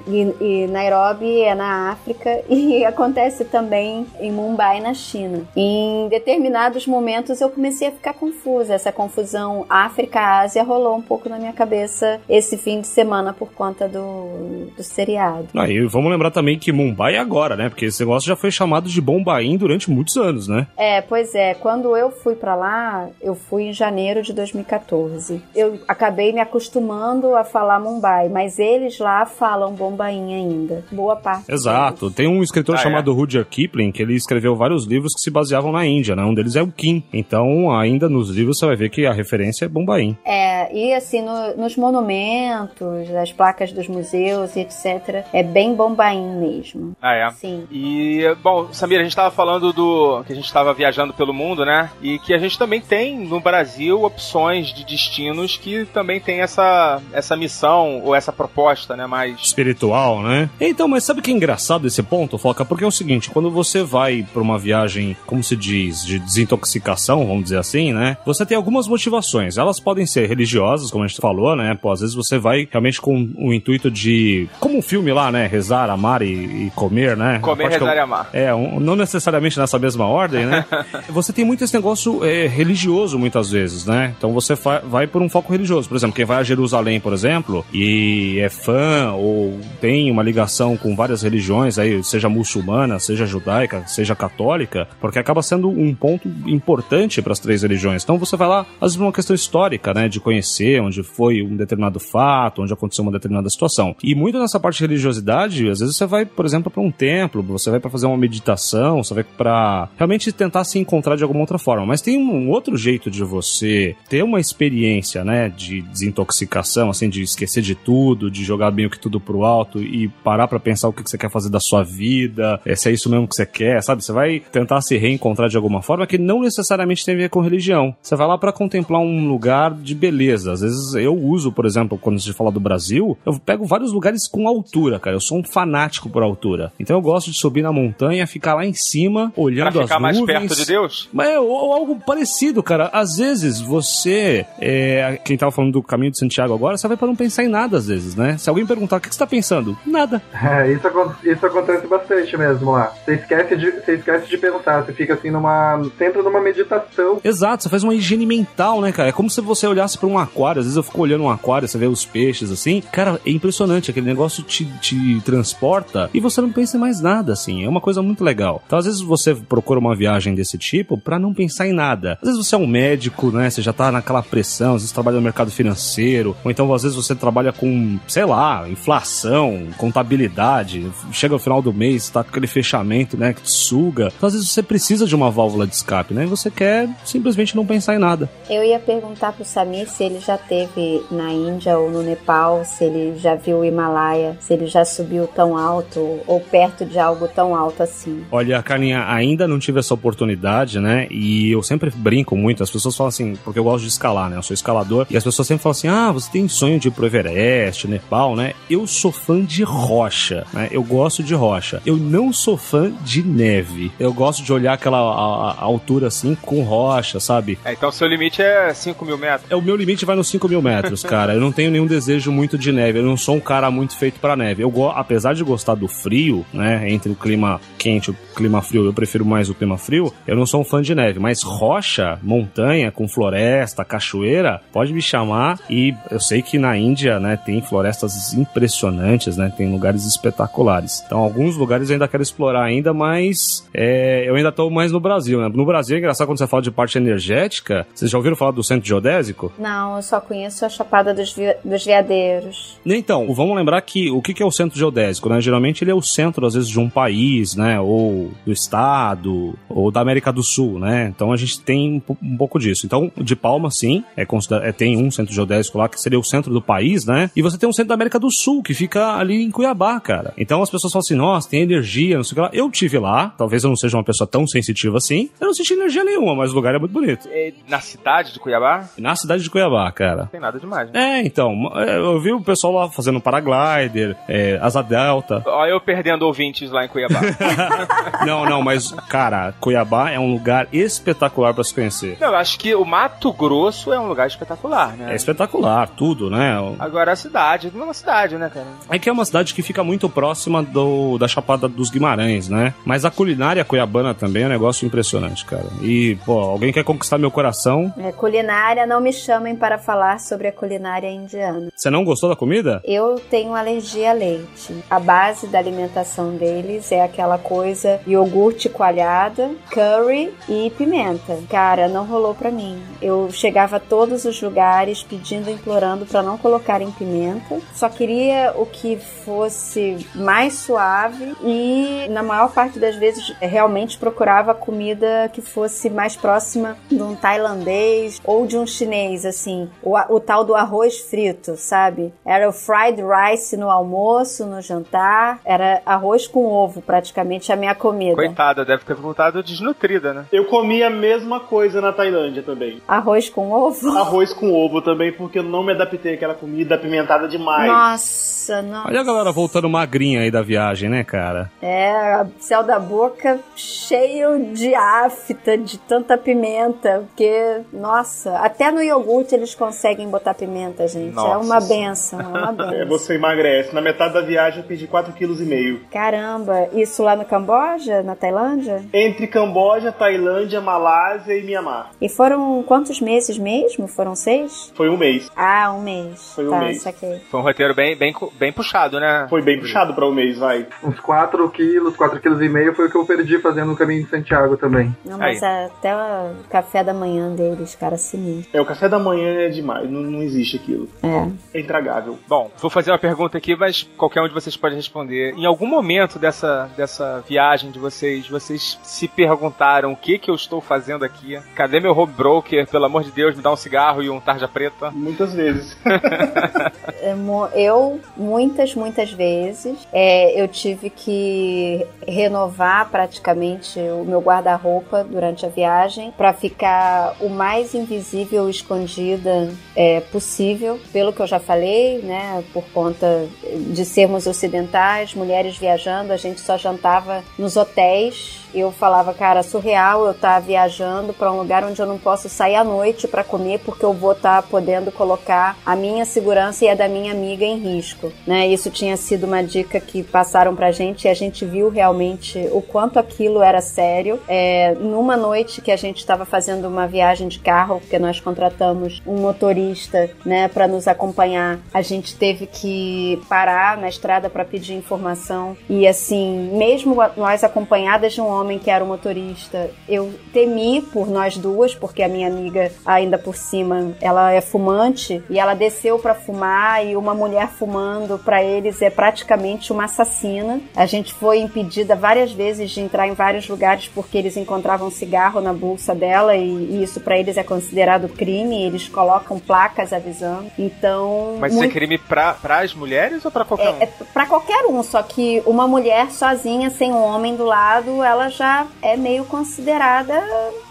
e, e Nairobi é na África e acontece também em Mumbai, na China. Em determinados momentos eu comecei a ficar confusa. Essa confusão África-Ásia rolou um pouco na minha cabeça esse fim de semana por conta do, do seriado. Ah, e vamos lembrar também que Mumbai é agora, né? Porque esse negócio já foi chamado de Bombaim durante muitos anos, né? É, pois é. Quando eu fui pra lá, eu fui em janeiro de 2014. Eu acabei me acostumando a falar Mumbai, mas eles lá falam Bombaim ainda. Boa parte. Exato. Tem um escritor Ah, é? chamado Rudyard Kipling que ele escreveu vários livros que se baseavam na Índia, né? Um deles é o Kim. Então, ainda nos livros você vai ver que a referência é Bombaim. É, e assim, no- nos monumentos, as placas dos museus e etc., é bem Bombaim mesmo. Ah, é. Sim. E, bom, Samir, a gente tava falando do. que a gente tava viajando pelo mundo, né? E que a gente também tem no Brasil opções de destinos que também tem essa, essa missão ou essa proposta, né? Mais. Espiritual, né? Então, mas sabe o que é engraçado esse ponto, Foca? Porque é o seguinte, quando você vai pra uma viagem viagem, como se diz, de desintoxicação, vamos dizer assim, né? Você tem algumas motivações. Elas podem ser religiosas, como a gente falou, né? Pô, às vezes você vai realmente com o intuito de. Como um filme lá, né? Rezar, amar e, e comer, né? Comer, que eu- rezar e amar. é, um- não necessariamente nessa mesma ordem, né? você tem muito esse negócio é, religioso muitas vezes, né? Então você vai por um foco religioso. Por exemplo, quem vai a Jerusalém, por exemplo, e é fã ou tem uma ligação com várias religiões, aí, seja muçulmana, seja judaica, seja católica, porque acaba sendo um ponto importante para as três religiões. Então você vai lá, às vezes, uma questão histórica, né? De conhecer onde foi um determinado fato, onde aconteceu uma determinada situação. E muito nessa parte de religiosidade, às vezes você vai, por exemplo, para um templo, você vai para fazer uma meditação, você vai para realmente tentar se encontrar de alguma outra forma. Mas tem um outro jeito de você ter uma experiência, né, de desintoxicação, assim, de esquecer de tudo, de jogar meio que tudo pro alto e parar para pensar o que você quer fazer da sua vida, eh, se é isso mesmo que você quer, sabe? Você vai tentar se reencontrar de alguma forma que não necessariamente tem a ver com religião. Você vai lá para contemplar um lugar de beleza. Às vezes eu uso, por exemplo, quando a gente fala do Brasil, eu pego vários lugares com altura, cara. Eu sou um fanático por altura. Então eu gosto de subir na montanha, ficar lá em cima, Pra olhando ficar as mais nuvens. perto de Deus? Mas é ou- ou algo parecido, cara. Às vezes você. É, quem tava falando do caminho de Santiago agora, você vai pra não pensar em nada, às vezes, né? Se alguém perguntar o que que você tá pensando, nada. É, isso, isso acontece bastante mesmo lá. Você esquece de, você esquece de pensar, você fica assim numa. sempre numa meditação. Exato, você faz uma higiene mental, né, cara? É como se você olhasse pra um aquário. Às vezes eu fico olhando um aquário, você vê os peixes assim. Cara, é impressionante. Aquele negócio te, te transporta e você não pensa em mais nada, assim. É uma coisa muito legal. Então, às vezes você procura uma viagem desse tipo pra não pensar em nada. Às vezes você é um médico, né? Você já tá naquela pressão, às vezes trabalha no mercado financeiro, ou então às vezes você trabalha com, sei lá, inflação, contabilidade. Chega no final do mês, tá com aquele fechamento, né? Que te suga. Então, às vezes você precisa de uma válvula de escape, né? E você quer simplesmente não pensar em nada. Eu ia perguntar pro Samir se ele já teve na Índia ou no Nepal, se ele já viu o Himalaia, se ele já subiu tão alto ou perto de algo tão alto assim. Olha, Carlinha, ainda não tive essa oportunidade, né? E eu sempre brinco muito. As pessoas falam assim, porque eu gosto de escalar, né? Eu sou escalador. E as pessoas sempre falam assim: ah, você tem sonho de ir pro Everest, Nepal, né? Eu sou fã de rocha, né? Eu gosto de rocha. Eu não sou fã de neve. Eu gosto de olhar aquela a- a altura assim com rocha, sabe? É, então seu limite é 5 mil metros. É, o meu limite vai nos 5 mil metros, cara. Eu não tenho nenhum desejo muito de neve. Eu não sou um cara muito feito pra neve. Eu, apesar de gostar do frio, né? Entre o clima quente e o clima frio, eu prefiro mais o clima frio. Eu não sou um fã de neve. Mas rocha, montanha, com floresta, cachoeira, pode me chamar. E eu sei que na Índia, né? Tem florestas impressionantes, né? Tem lugares espetaculares. Então, alguns lugares eu ainda quero explorar ainda, mas é, eu ainda tô mais no Brasil, né? No Brasil é engraçado quando você fala de parte energética. Vocês já ouviram falar do centro geodésico? Não, eu só conheço a Chapada dos, Vi- dos Veadeiros. Então, vamos lembrar que o que que é o centro geodésico, né? Geralmente ele é o centro, às vezes, de um país, né? Ou do estado, ou da América do Sul, né? Então a gente tem um, um pouco disso. Então, de Palma, sim, é, é, tem um centro geodésico lá que seria o centro do país, né? E você tem um centro da América do Sul, que fica ali em Cuiabá, cara. Então as pessoas falam assim, nossa, tem energia, não sei o que lá. Eu tive lá, talvez eu não seja uma pessoa tão sensitiva assim. Eu não senti energia nenhuma, mas o lugar é muito bonito. É, na cidade de Cuiabá, Na cidade de Cuiabá, cara. não tem nada demais, né? É, então, é, eu vi o pessoal lá fazendo paraglider, é, asa delta. Olha eu perdendo ouvintes lá em Cuiabá. Não, não, mas, cara, Cuiabá é um lugar espetacular pra se conhecer. não, eu acho que o Mato Grosso é um lugar espetacular, né? É espetacular, tudo, né? Agora a cidade, não é uma cidade, né, cara? É que é uma cidade que fica muito próxima do, da Chapada dos Guimarães, né? Mas a culinária cuiabana também é um negócio impressionante, cara. E, pô, alguém quer conquistar meu coração? É, culinária, não me chamem para falar sobre a culinária indiana. Você não gostou da comida? Eu tenho alergia a leite. A base da alimentação deles é aquela coisa iogurte coalhada, curry e pimenta. Cara, não rolou pra mim. Eu chegava a todos os lugares pedindo, implorando pra não colocarem pimenta. Só queria o que fosse mais suave e na maior parte das vezes realmente procurava comida que fosse mais próxima de um tailandês ou de um chinês, assim, o, o tal do arroz frito, sabe? Era o fried rice no almoço, no jantar, era arroz com ovo praticamente a minha comida. Coitada, deve ter voltado desnutrida, né? Eu comi a mesma coisa na Tailândia também. Arroz com ovo? Arroz com ovo também, porque eu não me adaptei àquela comida apimentada demais. Nossa, nossa. Olha a galera voltando magrinha aí da viagem, né, cara? É, céu da boca cheio de afta, de tanta pimenta, porque, nossa, até no iogurte eles conseguem botar pimenta, gente. é Nossa uma Senhora. benção, é uma benção. É, você emagrece. Na metade da viagem eu perdi 4,5 kg. Caramba, isso lá no Camboja, na Tailândia? Entre Camboja, Tailândia, Malásia e Mianmar. E foram quantos meses mesmo? Foram seis? Foi um mês. Ah, um mês. Foi um tá, mês. saquei. Foi um roteiro bem, bem, bem puxado, né? Foi bem puxado pra um mês, vai. Uns 4 quilos, 4 quilos e meio foi o que eu perdi fazendo o caminho de Santiago também. Não, mas até o café da manhã deles, cara, sinistro. É, o café da manhã é demais. Não, não existe aquilo. É. É intragável. Bom, vou fazer uma pergunta aqui, mas qualquer um de vocês pode responder. Em algum momento dessa, dessa viagem de vocês, vocês se perguntaram o que que eu estou fazendo aqui? Cadê meu home broker? Pelo amor de Deus, me dá um cigarro e um tarja preta. Muitas vezes. É, Eu, muitas, muitas vezes, é, eu tive que renovar praticamente o meu guarda-roupa durante a viagem para ficar o mais invisível e escondida é, possível, pelo que eu já falei, né? Por conta de sermos ocidentais, mulheres viajando, a gente só jantava nos hotéis. Eu falava, cara, surreal eu estar viajando para um lugar onde eu não posso sair à noite para comer porque eu vou estar podendo colocar a minha segurança e a da minha amiga em risco, né? Isso tinha sido uma dica que passaram pra gente e a gente viu realmente o quanto aquilo era sério. É, numa noite que a gente estava fazendo uma viagem de carro, porque nós contratamos um motorista, né, para nos acompanhar, a gente teve que parar na estrada para pedir informação e assim, mesmo nós acompanhadas de um homem que era o motorista, eu temi por nós duas, porque a minha amiga ainda por cima, ela é fumante e ela desceu para fumar e uma mulher fumando para eles é praticamente uma assassina. A gente foi impedida várias vezes de entrar em vários lugares porque eles encontravam cigarro na bolsa dela e, e isso para eles é considerado crime, eles colocam placas avisando. Então, Mas isso é muito- crime pra, pras mulheres ou pra qualquer um? é para qualquer um, só que uma mulher sozinha, sem um homem do lado, ela já é meio considerada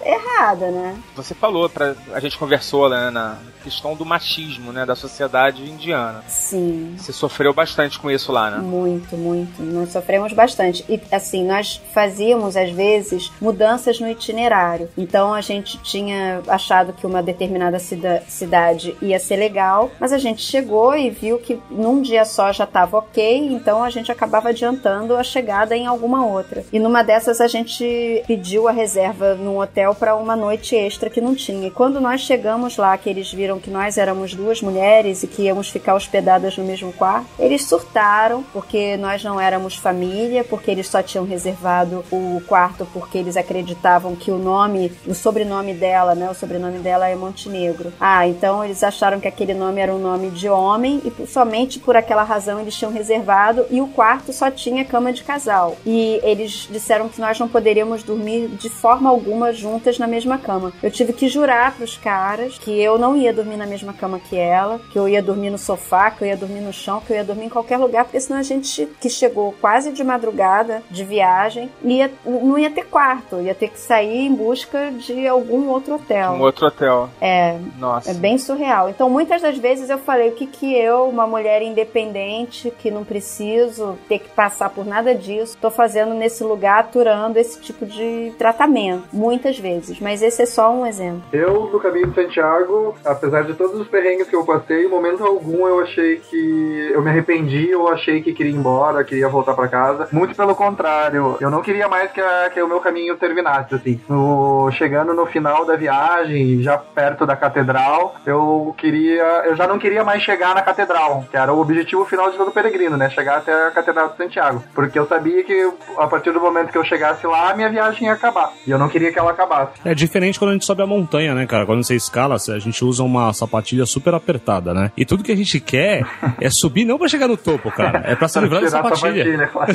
errada, né? Você falou, pra, a gente conversou né, na questão do machismo, né, da sociedade indiana. Sim. Você sofreu bastante com isso lá, né? Muito, muito. Nós sofremos bastante. E assim, nós fazíamos às vezes mudanças no itinerário. Então a gente tinha achado que uma determinada cida- cidade ia ser legal, mas a gente chegou e viu que num dia só já estava ok, então a gente acabava adiantando a chegada em alguma outra. E numa dessas a gente pediu a reserva num hotel para uma noite extra que não tinha. E quando nós chegamos lá, que eles viram que nós éramos duas mulheres e que íamos ficar hospedadas no mesmo quarto, eles surtaram porque nós não éramos família, porque eles só tinham reservado o quarto porque eles acreditavam que o nome, o sobrenome dela, né, o sobrenome dela é Montenegro. Ah, então eles acharam que aquele nome era um nome de homem e somente por aquela razão eles tinham reservado e o quarto só tinha cama de casal. E eles disseram que nós não poderíamos dormir de forma alguma juntas na mesma cama. Eu tive que jurar pros caras que eu não ia dormir na mesma cama que ela, que eu ia dormir no sofá, que eu ia dormir no chão, que eu ia dormir em qualquer lugar, porque senão a gente que chegou quase de madrugada de viagem ia, não ia ter quarto, ia ter que sair em busca de algum outro hotel. Um outro hotel. É, Nossa. é bem surreal. Então, muitas das vezes eu falei o que que eu, uma mulher independente, que não preciso ter que passar por nada disso, tô fazendo nesse lugar aturando esse tipo de tratamento. Muitas vezes. Mas esse é só um exemplo. Eu, no caminho de Santiago, apesar de todos os perrengues que eu passei, em momento algum eu achei que eu me arrependi ou achei que queria ir embora, queria voltar pra casa. Muito pelo contrário, eu não queria mais que, a- que o meu caminho terminasse, assim. No- chegando no final da viagem, já perto da catedral, eu queria, eu já não queria mais chegar na catedral, que era o objetivo final de todo peregrino, né? Chegar até a catedral de Santiago. Porque eu sabia que a partir do momento que eu chegasse lá, minha viagem ia acabar. E eu não queria que ela acabasse. É diferente quando a gente sobe a montanha, né, cara? Quando você escala, a gente usa uma sapatilha super apertada, né? E tudo que a gente quer é subir não pra chegar no topo, cara. É pra se livrar da Tirar a sapatilha. claro.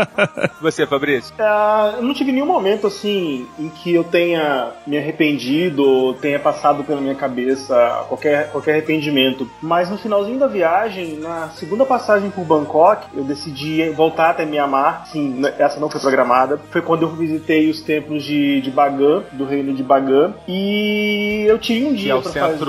Você, Fabrício? Ah, eu não tive nenhum momento assim em que eu tenha me arrependido ou tenha passado pela minha cabeça qualquer, qualquer arrependimento. Mas no finalzinho da viagem, na segunda passagem por Bangkok, eu decidi voltar até Myanmar. Sim, né, essa não foi programada. Foi quando eu visitei os templos de, de Bagan, do reino de Bagan. E eu tive um Que dia é o pra centro, fazer,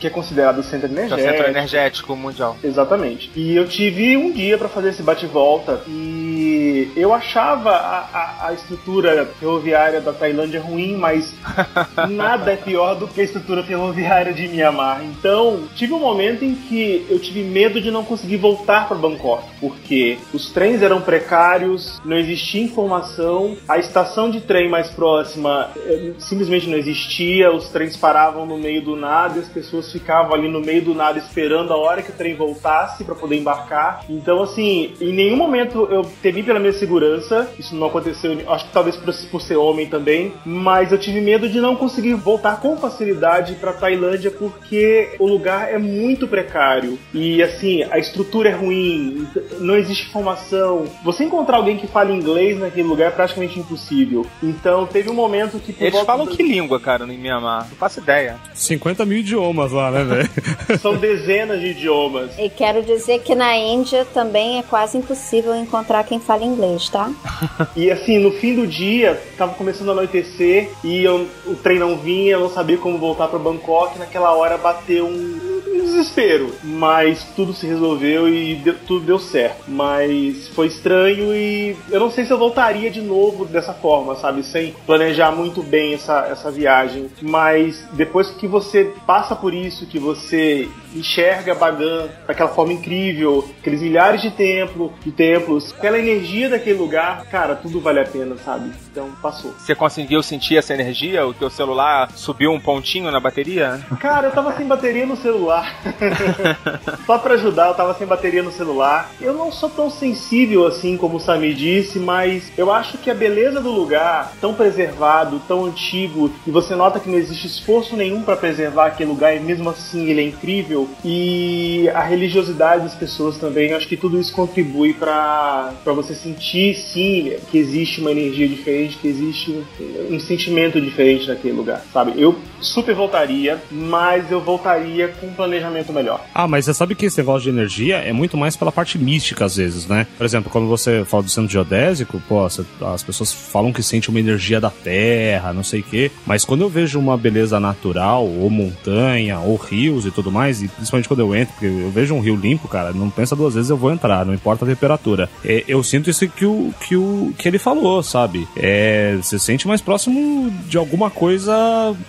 que é considerado o centro é o energético. centro energético mundial. Exatamente. E eu tive um dia pra fazer esse bate-volta e E eu achava a, a, a estrutura ferroviária da Tailândia ruim, mas nada é pior do que a estrutura ferroviária de Mianmar. Então, tive um momento em que eu tive medo de não conseguir voltar para Bangkok, porque os trens eram precários, não existia informação, a estação de trem mais próxima eh, simplesmente não existia, os trens paravam no meio do nada e as pessoas ficavam ali no meio do nada esperando a hora que o trem voltasse para poder embarcar. Então, assim, em nenhum momento eu temi pela minha segurança, isso não aconteceu, acho que talvez por, por ser homem também, mas eu tive medo de não conseguir voltar com facilidade para Tailândia porque o lugar é muito precário e assim a estrutura é ruim, não existe informação. Você encontrar alguém que fale inglês naquele lugar é praticamente impossível. Então teve um momento que Eles falam do- que língua, cara, no Mianmar? Não faço ideia. 50 mil idiomas lá, né, velho? são dezenas de idiomas. E quero dizer que na Índia também é quase impossível encontrar quem fala inglês, tá? E assim, no fim do dia, tava começando a anoitecer e eu- o trem não vinha, eu não sabia como voltar para Bangkok. Naquela hora bateu um, um desespero, mas tudo se resolveu e deu- tudo deu certo. Mas foi estranho e eu não sei se eu voltaria de novo dessa forma, sabe? Sem planejar muito bem essa, essa viagem. Mas depois que você passa por isso, que você enxerga Bagan daquela forma incrível, aqueles milhares de templo, de templos, aquela energia daquele lugar, cara, tudo vale a pena, sabe? Então passou. Você conseguiu sentir essa energia? O teu celular subiu um pontinho na bateria? Cara, eu tava sem bateria no celular. Só pra ajudar, eu tava sem bateria no celular. Eu não sou tão sensível assim como o Sami disse, mas eu acho que a beleza do lugar, tão preservado, tão antigo, e você nota que não existe esforço nenhum pra preservar aquele lugar, e mesmo assim ele é incrível. E a religiosidade das pessoas também, acho que tudo isso contribui pra você sentir sim que existe uma energia diferente, que existe um sentimento diferente naquele lugar, sabe? Eu super voltaria, mas eu voltaria com um planejamento melhor. Ah, mas você sabe que esse negócio de energia é muito mais pela parte mística, às vezes, né? Por exemplo, quando você fala do centro geodésico, pô, as pessoas falam que sente uma energia da terra, não sei o quê. Mas quando eu vejo uma beleza natural, ou montanha, ou rios e tudo mais, e principalmente quando eu entro, porque eu vejo um rio limpo, cara, não pensa duas vezes, eu vou entrar, não importa a temperatura. É, eu sinto isso que o, que o que ele falou, sabe? É, você sente mais próximo de alguma coisa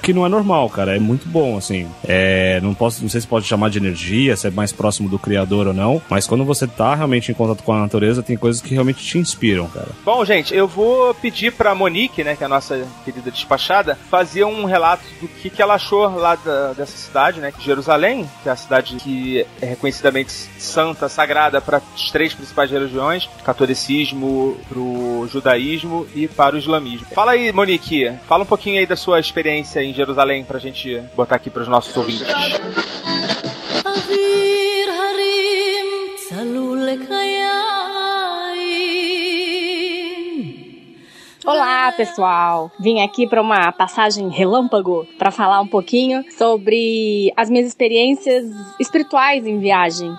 que não é normal, cara. É muito bom, assim. É, não posso, não sei se pode chamar de energia, se é mais próximo do criador ou não, mas quando você tá realmente em contato com a natureza, tem coisas que realmente te inspiram, cara. Bom, gente, eu vou pedir pra Monique, né, que é a nossa querida despachada, fazer um relato do que, que ela achou lá da- dessa cidade, né, Jerusalém, que é a cidade que é reconhecidamente santa, sagrada para as três principais religiões, catolicismo, pro judaísmo e para o islamismo. Fala aí, Monique, fala um pouquinho aí da sua experiência em Jerusalém pra gente botar aqui pros nossos ouvintes. Olá, pessoal! Vim aqui para uma passagem relâmpago para falar um pouquinho sobre as minhas experiências espirituais em viagem.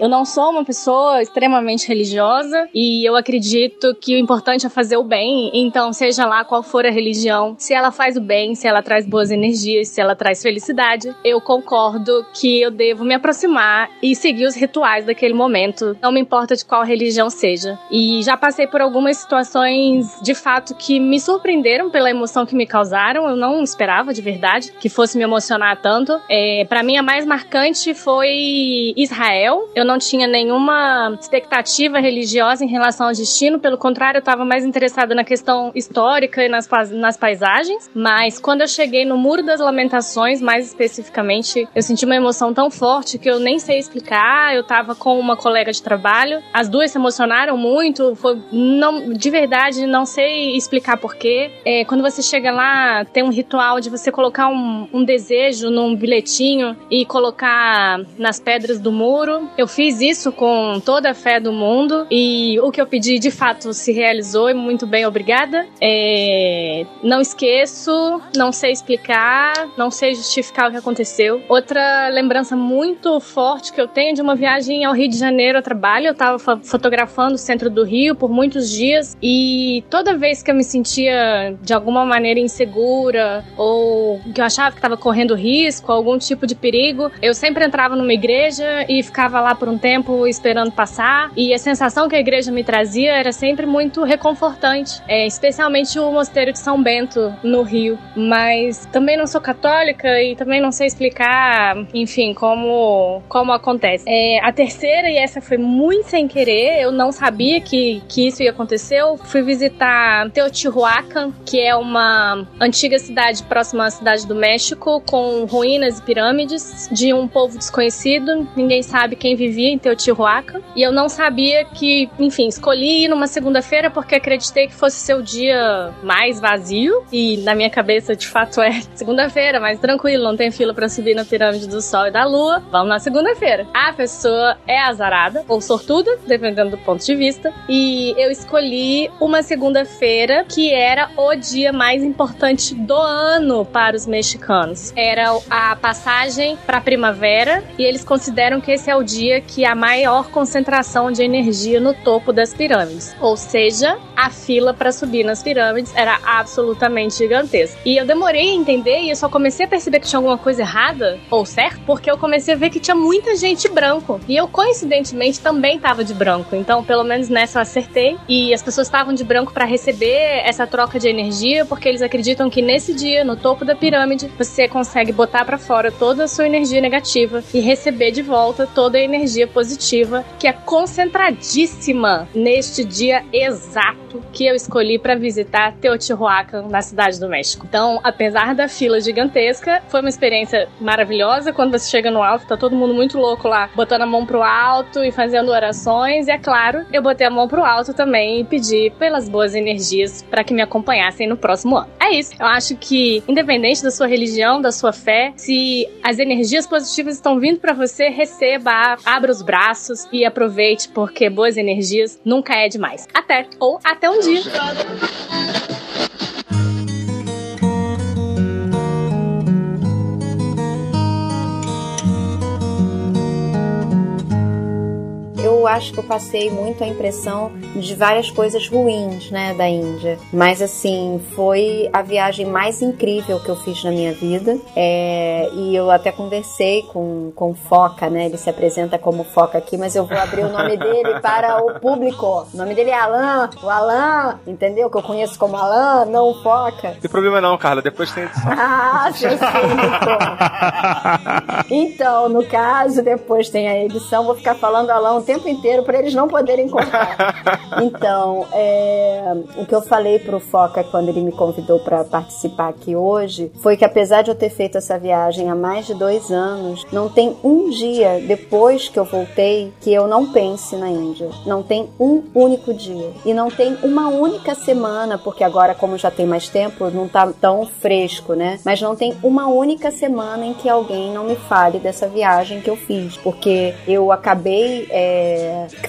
Eu não sou uma pessoa extremamente religiosa e eu acredito que o importante é fazer o bem, então, seja lá qual for a religião, se ela faz o bem, se ela traz boas energias, se ela traz felicidade, eu concordo que eu devo me aproximar e seguir os rituais daquele momento, não me importa de qual religião seja. E já passei por algumas situações de fato que me surpreenderam pela emoção que me causaram. Eu não esperava de verdade que fosse me emocionar tanto. É, para mim, a mais marcante foi Israel. Eu não tinha nenhuma expectativa religiosa em relação ao destino, pelo contrário, eu estava mais interessada na questão histórica e nas, nas paisagens. Mas quando eu cheguei no Muro das Lamentações, mais especificamente, eu senti uma emoção tão forte que eu nem sei explicar. Eu tava com uma colega de trabalho, as duas se emocionaram muito. Foi não, de verdade, não sei explicar porquê. É, quando você chega lá, tem um ritual de você colocar um, um desejo num bilhetinho e colocar nas pedras do muro. Eu fiz isso com toda a fé do mundo e o que eu pedi de fato se realizou e muito bem, obrigada. É, não esqueço, não sei explicar, não sei justificar o que aconteceu. Outra lembrança muito forte que eu tenho de uma viagem ao Rio de Janeiro a trabalho, eu tava fo- fotografando o centro do Rio por muitos dias e toda vez que eu me sentia de alguma maneira insegura ou que eu achava que estava correndo risco, algum tipo de perigo, eu sempre entrava numa igreja e ficava lá por um tempo esperando passar. E a sensação que a igreja me trazia era sempre muito reconfortante, é, especialmente o mosteiro de São Bento no Rio. Mas também não sou católica e também não sei explicar, enfim, como como acontece. É, a terceira e essa foi muito sem querer, eu não sabia que que isso ia acontecer. Eu fui visitar Teotihuacan, que é uma antiga cidade próxima à cidade do México, com ruínas e pirâmides de um povo desconhecido. Ninguém sabe quem vivia em Teotihuacan. E eu não sabia que, enfim, escolhi ir numa segunda-feira porque acreditei que fosse ser o dia mais vazio. E na minha cabeça, de fato, é segunda-feira, mais tranquilo, não tem fila para subir na pirâmide do Sol e da Lua. Vamos na segunda-feira. A pessoa é azarada ou sortuda, dependendo do ponto de vista. E eu escolhi uma segunda-feira que era o dia mais importante do ano para os mexicanos. Era a passagem para a primavera e eles consideram que esse é o dia que há maior concentração de energia no topo das pirâmides. Ou seja, a fila para subir nas pirâmides era absolutamente gigantesca. E eu demorei a entender e eu só comecei a perceber que tinha alguma coisa errada ou certo porque eu comecei a ver que tinha muita gente branco. E eu coincidentemente também estava de branco. Então, pelo menos nessa eu acertei. E as pessoas estavam de branco para receber essa troca de energia porque eles acreditam que nesse dia, no topo da pirâmide, você consegue botar para fora toda a sua energia negativa e receber de volta toda a energia positiva que é concentradíssima neste dia exato que eu escolhi para visitar Teotihuacan na cidade do México. Então, apesar da fila gigantesca, foi uma experiência maravilhosa. Quando você chega no alto, tá todo mundo muito louco lá, botando a mão pro alto e fazendo orações. E é claro, eu botei a mão pro alto também e pedi pelas boas energias para que me acompanhassem no próximo ano. É isso. Eu acho que, independente da sua religião, da sua fé, se as energias positivas estão vindo para você, receba, abra os braços e aproveite, porque boas energias nunca é demais. Até! Ou até um dia! Eu acho que eu passei muito a impressão de várias coisas ruins, né, da Índia. Mas assim, foi a viagem mais incrível que eu fiz na minha vida. É, e eu até conversei com, com Foca, né? Ele se apresenta como Foca aqui, mas eu vou abrir o nome dele para o público. O nome dele é Alan, o Alan, entendeu? Que eu conheço como Alan, não o Foca. Não tem problema não, Carla, depois tem edição. Ah, cínico. Então, no caso, depois tem a edição, vou ficar falando Alan o tempo inteiro para eles não poderem cortar. Então, é, o que eu falei pro Foca quando ele me convidou para participar aqui hoje foi que apesar de eu ter feito essa viagem há mais de dois anos, não tem um dia depois que eu voltei que eu não pense na Índia. Não tem um único dia. E não tem uma única semana, porque agora, como já tem mais tempo, não tá tão fresco, né? Mas não tem uma única semana em que alguém não me fale dessa viagem que eu fiz. Porque eu acabei é,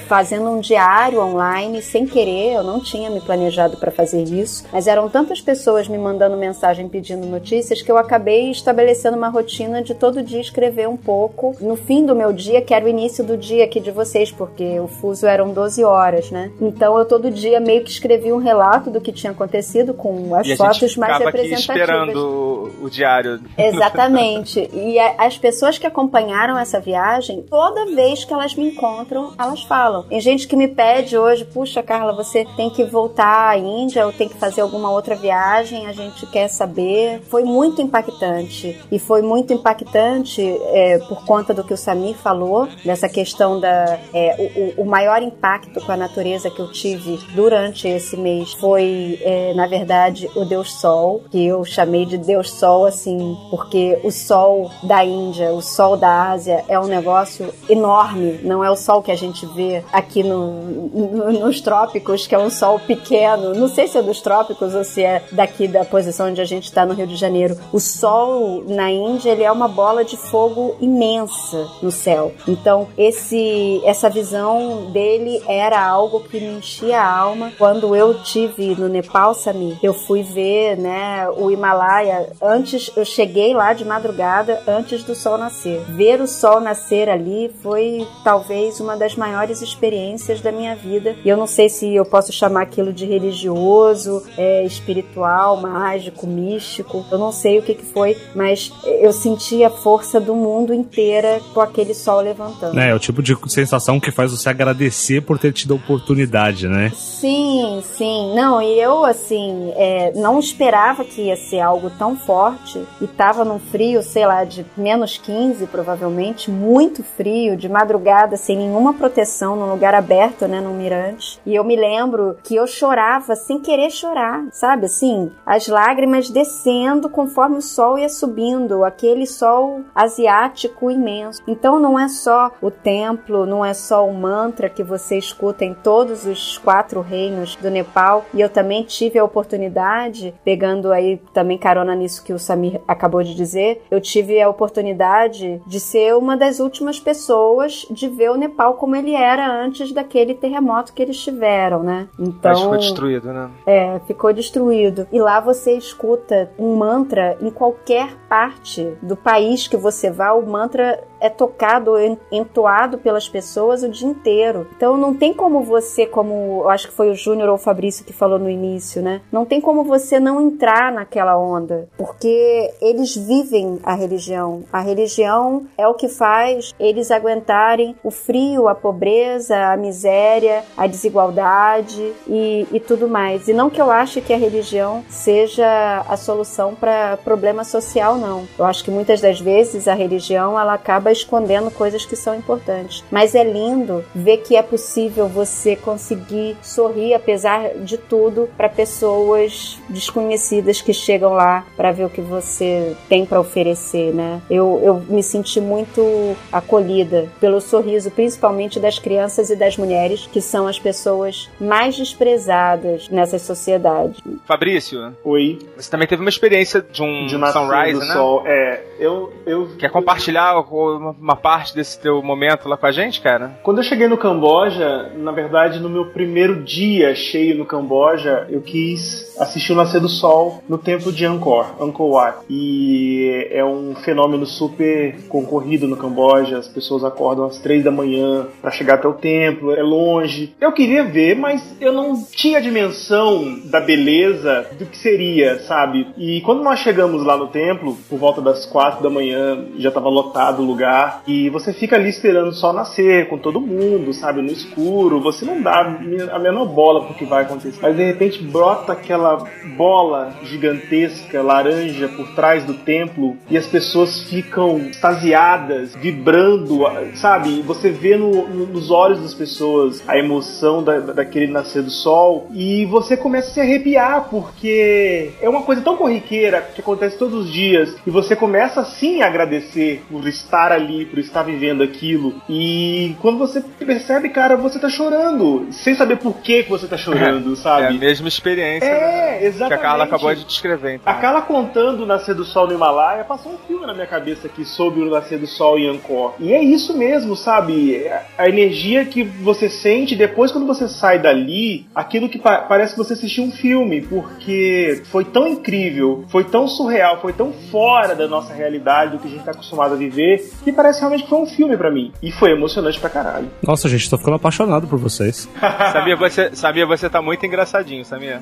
fazendo um diário online sem querer, eu não tinha me planejado para fazer isso, mas eram tantas pessoas me mandando mensagem pedindo notícias que eu acabei estabelecendo uma rotina de todo dia escrever um pouco. No fim do meu dia, que era o início do dia aqui de vocês, porque o fuso eram 12 horas, né? Então eu todo dia meio que escrevi um relato do que tinha acontecido com as E fotos mais ficava aqui representativas. esperando o diário. Exatamente. E as pessoas que acompanharam essa viagem, toda vez que elas me encontram, elas falam. Tem gente que me pede hoje, puxa, Carla, você tem que voltar à Índia ou tem que fazer alguma outra viagem, a gente quer saber. Foi muito impactante. E foi muito impactante é, por conta do que o Samir falou, dessa questão da. é, o, o- maior impacto com a natureza que eu tive durante esse mês foi, é, na verdade, o Deus Sol, que eu chamei de Deus Sol, assim, porque o sol da Índia, o sol da Ásia é um negócio enorme, não é o sol que a gente vê aqui no, no- nos trópicos, que é um sol pequeno. Não sei se é dos trópicos ou se é daqui da posição onde a gente está no Rio de Janeiro. O sol na Índia, ele é uma bola de fogo imensa no céu. Então, esse essa visão dele era algo que me enchia a alma. Quando eu tive no Nepal, Samir, eu fui ver, né, o Himalaia antes, eu cheguei lá de madrugada antes do sol nascer. Ver o sol nascer ali foi talvez uma das maiores experiências da minha vida. E eu não sei se eu posso chamar aquilo de religioso, é, espiritual, mágico, místico. Eu não sei o que, que foi, mas eu senti a força do mundo inteira com aquele sol levantando. É, é o tipo de sensação que faz você agradecer por ter tido a oportunidade, né? Sim, sim. Não, e eu, assim, é, não esperava que ia ser algo tão forte. E tava num frio, sei lá, de menos 15, provavelmente, muito frio, de madrugada, sem nenhuma proteção, num lugar aberto, né, no mirante. E eu me lembro que eu chorava sem querer chorar, sabe? Assim, as lágrimas descendo conforme o sol ia subindo, aquele sol asiático imenso. Então não é só o templo, não é só o mantra que você escuta em todos os quatro reinos do Nepal. E eu também tive a oportunidade, pegando aí também carona nisso que o Samir acabou de dizer, eu tive a oportunidade de ser uma das últimas pessoas de ver o Nepal como ele era antes daquele terremoto que eles tiveram, né? Então, Mas ficou destruído, né? é, ficou destruído. E lá você escuta um mantra em qualquer parte do país que você vá, o mantra é tocado, en- entoado pelas pessoas o dia inteiro. Então não tem como você, como eu acho que foi o Júnior ou o Fabrício que falou no início, né? Não tem como você não entrar naquela onda, porque eles vivem a religião. A religião é o que faz eles aguentarem o frio, a pobreza, a miséria, a desigualdade e, e tudo mais. E não que eu ache que a religião seja a solução para problema social. Eu acho que muitas das vezes a religião ela acaba escondendo coisas que são importantes. Mas é lindo ver que é possível você conseguir sorrir apesar de tudo para pessoas desconhecidas que chegam lá para ver o que você tem para oferecer, né? Eu, eu me senti muito acolhida pelo sorriso, principalmente das crianças e das mulheres, que são as pessoas mais desprezadas nessas sociedades. Fabrício, Oi. você também teve uma experiência de um De nascer sunrise, do né? sol. É, eu, eu. Quer compartilhar uma uma parte desse teu momento lá com a gente, cara? Quando eu cheguei no Camboja, na verdade, no meu primeiro dia cheio no Camboja, eu quis assistir o nascer do sol no templo de Angkor, Angkor Wat. E é um fenômeno super concorrido no Camboja. As pessoas acordam às três da manhã para chegar até o templo. É longe. Eu queria ver, mas eu não tinha a dimensão da beleza do que seria, sabe? E quando nós chegamos lá no templo, por volta das quatro da manhã, já estava lotado o lugar. E você fica ali esperando sol nascer com todo mundo, sabe? No escuro. Você não dá a menor bola pro que vai acontecer. Mas de repente brota aquela bola gigantesca, laranja, por trás do templo. E as pessoas ficam extasiadas, vibrando, sabe? Você vê no- nos olhos das pessoas a emoção da- daquele nascer do sol. E você começa a se arrepiar, porque é uma coisa tão corriqueira que acontece todos os dias. E você começa sim a agradecer por estar ali, por estar vivendo aquilo. E quando você percebe, cara, você tá chorando, sem saber por que, você tá chorando, É a sabe? mesma experiência É, né, que a exatamente. Carla acabou de descrever. Então. A Carla contando o nascer do sol no Himalaia, passou um filme na minha cabeça aqui sobre o nascer do sol em Angkor. E é isso mesmo, sabe? É A energia que você sente depois quando você sai dali, aquilo que pa- parece que você assistiu um filme, porque foi tão incrível, foi tão surreal, foi tão fora da nossa realidade, do que a gente tá acostumado a viver, que parece realmente que foi um filme pra mim. E foi emocionante pra caralho. Nossa, gente, tô ficando apaixonado por vocês. Sabia, você, sabia, você tá muito engraçadinho, sabia?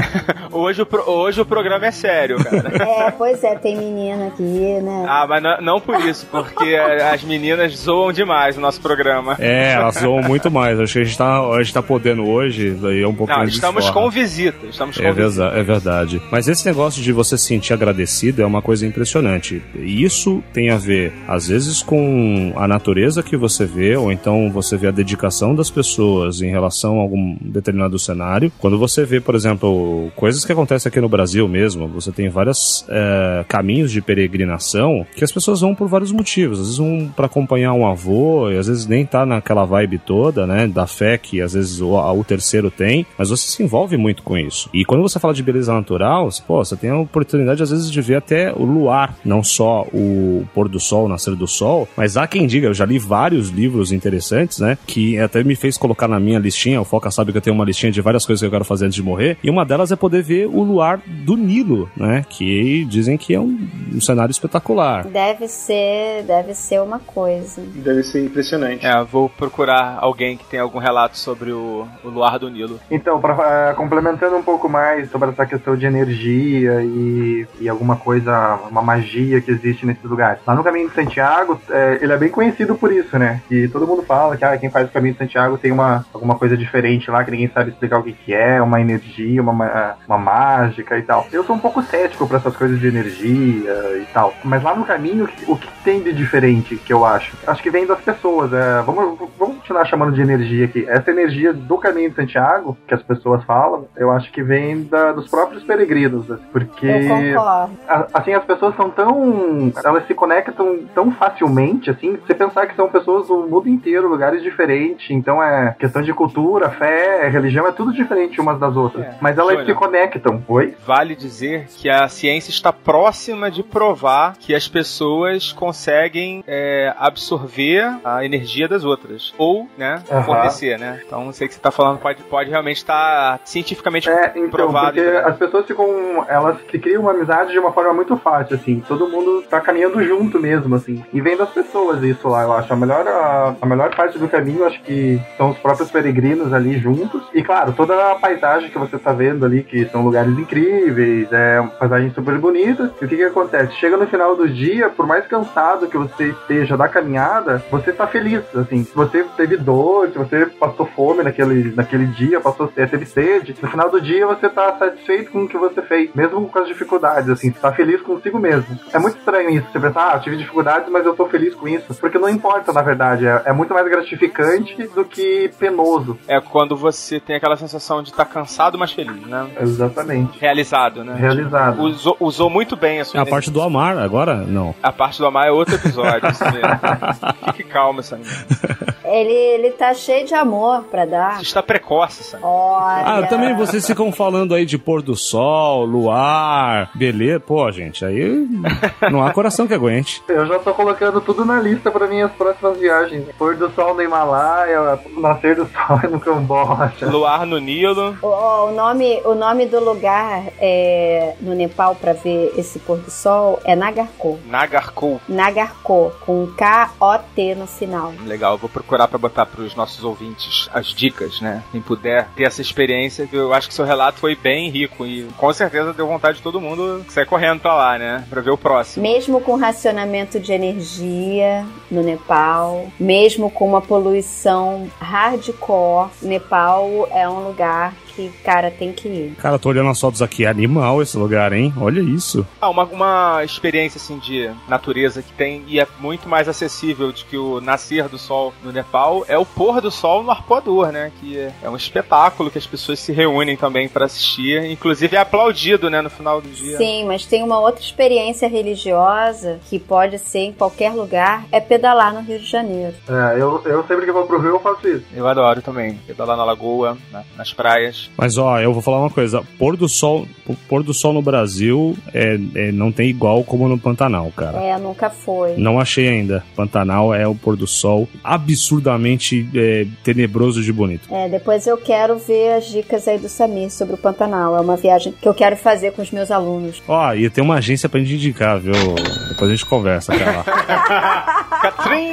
hoje, o pro- hoje o programa é sério, cara. É, pois é, tem menina aqui, né? Ah, mas não, não por isso, porque as meninas zoam demais o nosso programa. É, elas zoam muito mais. Acho que a gente tá, a gente tá podendo hoje, daí é um pouco Não, mais estamos com visita. Estamos com É, visita. é verdade. Mas esse negócio de você se sentir agradecido é uma coisa impressionante. E isso tem a ver, às vezes, com a natureza que você vê, ou então você vê a dedicação das pessoas em relação a algum determinado cenário. Quando você vê, por exemplo, coisas que acontecem aqui no Brasil mesmo, você tem vários é, caminhos de peregrinação que as pessoas vão por vários motivos. Às vezes vão para acompanhar um avô, e às vezes nem tá naquela vibe toda, né, da fé que às vezes o, o terceiro tem, mas você se envolve muito com isso. E quando você fala de beleza natural, você, pô, você tem a oportunidade às vezes de ver até o luar, não só o pôr do sol, o nascer do sol, mas há quem diga, eu já li vários livros interessantes, né? Que até me fez colocar na minha listinha, o Foca sabe que eu tenho uma listinha de várias coisas que eu quero fazer antes de morrer, e uma delas é poder ver o luar do Nilo, né? Que dizem que é um, um cenário espetacular. Deve ser, deve ser uma coisa. Deve ser impressionante. É, vou procurar alguém que tenha algum relato sobre o, o luar do Nilo. Então, pra, eh, complementando um pouco mais sobre essa questão de energia e, e alguma coisa, uma magia que existe nesses lugares. Lá no Caminho de Santiago, eh, ele é bem conhecido por isso, né? E todo mundo fala que ah, quem faz o Caminho de Santiago tem uma, alguma coisa diferente lá que ninguém sabe explicar o que, que é, uma energia, uma, ma- uma mágica e tal. Eu sou um pouco cético pra essas coisas de energia e tal. Mas lá no caminho, o que tem de diferente que eu acho? Acho que vem das pessoas. É, vamos, vamos continuar chamando de energia aqui. Essa energia do caminho de Santiago, que as pessoas falam, eu acho que vem da- dos próprios peregrinos. né? Porque Eu concordo. assim, as pessoas são tão. Elas se conectam tão facilmente, assim. Você pensar que são pessoas do mundo inteiro, lugares diferentes. Então é questão de cultura, fé, religião, é tudo diferente umas das outras. É. Mas elas se conectam. Oi? Vale dizer que a ciência está próxima de provar que as pessoas conseguem é, absorver a energia das outras. Ou, né, Aham. fornecer, né? Então, não sei o que você está falando, pode, pode realmente estar cientificamente É, então, provado. porque as pessoas ficam. Elas se criam uma amizade de uma forma muito fácil, assim. Todo mundo tá caminhando junto mesmo, assim. E vem das pessoas isso lá, eu acho. A melhor, a, a melhor parte do caminho, acho que são os próprios peregrinos ali juntos. E claro, toda a paisagem que você tá vendo ali, que são lugares incríveis, é paisagens super bonitas. E o que que acontece? Chega no final do dia, por mais cansado que você esteja da caminhada, você tá feliz, assim. Se você teve dor, se você passou fome naquele, naquele dia, passou teve sede, no final do dia você tá satisfeito com o que você fez, mesmo com as dificuldades, assim, você tá feliz consigo mesmo. É muito estranho isso, você pensar, ah, eu tive dificuldades, mas eu tô feliz com isso. Porque não importa, na verdade, é, é muito mais gratificante do que penoso. É quando você tem aquela sensação de estar cansado, mas feliz, né? Exatamente. Realizado, né? Realizado. Usou, usou muito bem a sua A parte do amar, agora, não. A parte do amar é outro episódio, isso mesmo. Fique calma, Samir. Ele, ele tá cheio de amor pra dar. Você está precoce, Samir. Olha. Ah, também vocês ficam falando aí de pôr do sol, luar, beleza. Pô, gente, aí não há coração que aguente. Eu já tô colocando tudo na lista para minhas próximas viagens. Pôr do sol no Himalaia, nascer do sol no Camboja. Luar no Nilo. O, o nome, o nome do lugar é, no Nepal pra ver esse pôr do sol é Nagarko. Nagarkou. Nagarko, com K-O-T no final. Legal, eu vou procurar pra botar pros nossos ouvintes as dicas, né? Quem puder ter essa experiência, que eu acho que seu relato foi bem rico e com certeza deu vontade de todo mundo sair correndo pra lá, né? Pra ver o próximo. Mesmo com racionamento de energia no Nepal, mesmo com uma poluição hardcore, Nepal é um lugar que, cara, tem que ir. Cara, tô olhando as fotos aqui, é animal esse lugar, hein? Olha isso. Ah, uma, uma experiência assim de natureza que tem e é muito mais acessível do que o nascer do sol no Nepal é o pôr do sol no Arpoador, né? Que é, um espetáculo que as pessoas se reúnem também pra assistir. Inclusive é aplaudido, né, no final do dia. Sim, mas tem uma outra experiência religiosa que pode ser em qualquer lugar, é pedalar no Rio de Janeiro. É, eu, eu sempre que vou pro Rio eu faço isso. Eu adoro também. Pedalar na lagoa, na- nas praias. Mas ó, eu vou falar uma coisa: pôr do sol, pôr do sol no Brasil é, é- não tem igual como no Pantanal, cara. É, nunca foi. Não achei ainda. Pantanal é o pôr do sol absurdamente é, tenebroso de bonito. É, depois eu quero ver as dicas aí do Samir sobre o Pantanal. É uma viagem que eu quero fazer com os meus alunos. Ó, e tem uma agência pra gente indicar, viu? Depois a gente conversa, cara. Catrim!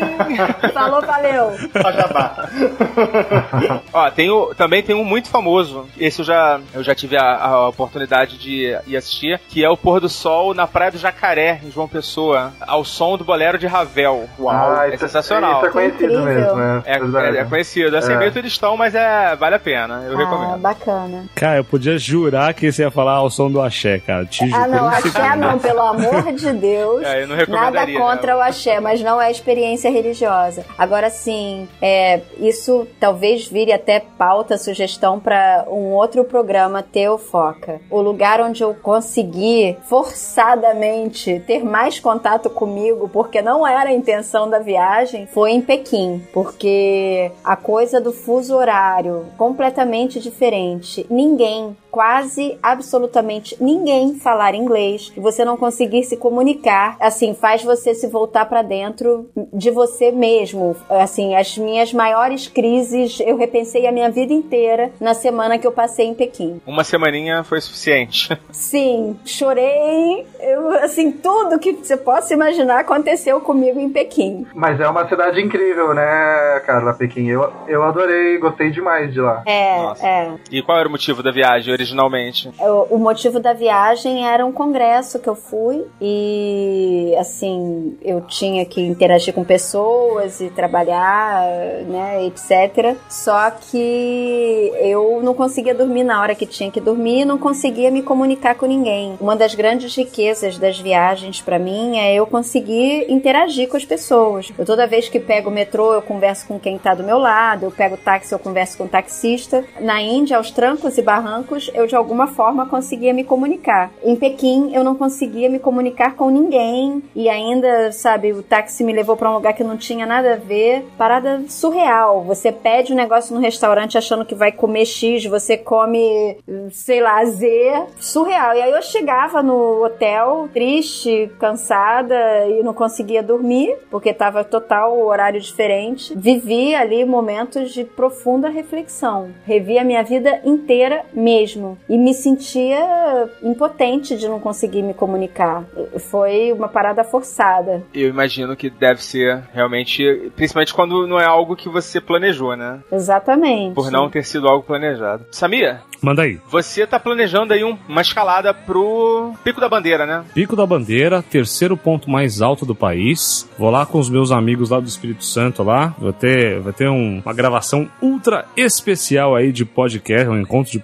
Falou, valeu! Ó, tem o, também tem um muito famoso. Esse eu já, eu já tive a, a oportunidade de ir assistir, que é o pôr do sol na Praia do Jacaré, em João Pessoa, ao som do bolero de Ravel. Uau, Ah, é isso- sensacional. Isso é conhecido mesmo, né? É, Verdade. é, é conhecido. É, assim, É. meio turistão, mas é, vale a pena. Eu Ah, recomendo. bacana. Cara, eu podia jurar que você ia falar ao som do axé, cara. Te juro Ah, não, axé não, pelo amor de Deus. É, eu não Nada contra né? o axé, mas não é experiência religiosa. Agora sim, é, isso talvez vire até pauta, sugestão para um outro programa teu, Foca. O lugar onde eu consegui forçadamente ter mais contato comigo, porque não era a intenção da viagem, foi em Pequim, porque a coisa do fuso horário completamente diferente. Ninguém quase absolutamente ninguém falar inglês e você não conseguir se comunicar, assim, faz você se voltar para dentro de você mesmo. Assim, as minhas maiores crises, eu repensei a minha vida inteira na semana que eu passei em Pequim. Uma semaninha foi suficiente. Sim, chorei, eu, assim, tudo que você possa imaginar aconteceu comigo em Pequim. Mas é uma cidade incrível, né, Carla, Pequim? Eu, eu adorei, gostei demais de lá. É, Nossa. é. E qual era o motivo da viagem originalmente? O, o motivo da viagem era um congresso que eu fui e, assim, eu tinha que interagir com pessoas e trabalhar, né, etc. Só que eu não conseguia dormir na hora que tinha que dormir não conseguia me comunicar com ninguém. Uma das grandes riquezas das viagens para mim é eu conseguir interagir com as pessoas. Eu toda vez que pego o metrô, eu converso com quem tá do meu lado, eu pego o táxi, eu converso com o taxista. Na Índia, aos trancos e barrancos, eu de alguma forma conseguia me comunicar. Em Pequim, eu não conseguia me comunicar com ninguém e ainda, sabe, o táxi me levou para um lugar que não tinha nada a ver. Parada surreal. Você pede um negócio no restaurante achando que vai comer X, você come, sei lá, Z. Surreal. E aí eu chegava no hotel, triste, cansada e não conseguia dormir, porque tava total horário diferente. Vivi ali momentos de profunda reflexão. Revi a minha vida inteira mesmo. E me sentia impotente de não conseguir me comunicar. Foi uma parada forçada. Eu imagino que deve ser realmente, principalmente quando não é algo que você planejou, né? Exatamente. Por não ter sido algo planejado. Samia, Manda aí. você tá planejando aí um- uma escalada pro Pico da Bandeira, né? Pico da Bandeira, terceiro ponto mais alto do país. Vou lá com os meus amigos lá do Espírito Santo lá. Vai ter, vai ter um- uma gravação ultra especial aí de podcast, um encontro de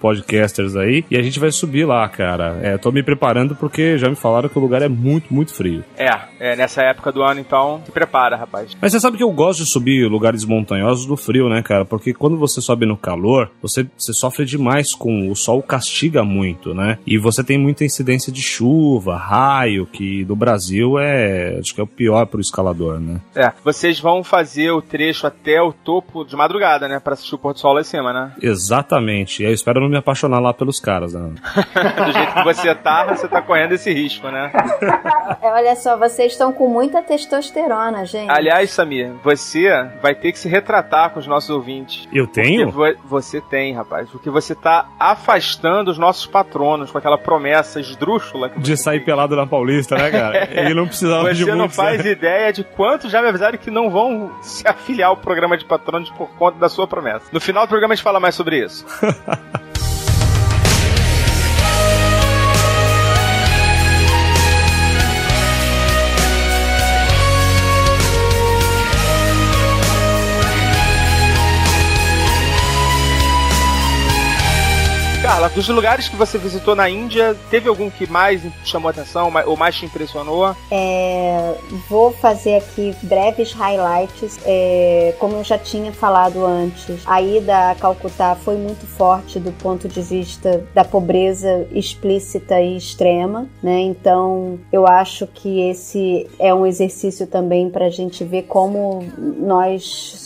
aí. E a gente vai subir lá, cara. É, tô me preparando porque já me falaram que o lugar é muito, muito frio. É, é nessa época do ano, então se prepara, rapaz. Mas você sabe que eu gosto de subir lugares montanhosos do frio, né, cara? Porque quando você sobe no calor, você, você sofre demais com o sol castiga muito, né? E você tem muita incidência de chuva, raio, que no Brasil é, acho que é o pior pro escalador, né? É, vocês vão fazer o trecho até o topo de madrugada, né? Pra assistir o pôr do sol lá em cima, né? Exatamente. E eu espero não me apaixonar lá pelos caras, né? Do jeito que você tá, você tá correndo esse risco, né? É, Olha só, vocês estão com muita testosterona, gente. Aliás, Samir, você vai ter que se retratar com os nossos ouvintes. Eu tenho? Vo- você tem, rapaz. Porque você tá afastando os nossos patronos com aquela promessa esdrúxula que De sair pelado na Paulista, né, cara? Ele não precisava de Você não muito, faz né? ideia de quanto já me avisaram que não vão se afiliar ao programa de patronos por conta da sua promessa. No final do programa a gente fala mais sobre isso. Carla, dos lugares que você visitou na Índia, teve algum que mais chamou atenção ou mais te impressionou? É, vou fazer aqui breves highlights. É, como eu já tinha falado antes, a ida a Calcutá foi muito forte do ponto de vista da pobreza explícita e extrema, né? Então eu acho que esse é um exercício também para a gente ver como nós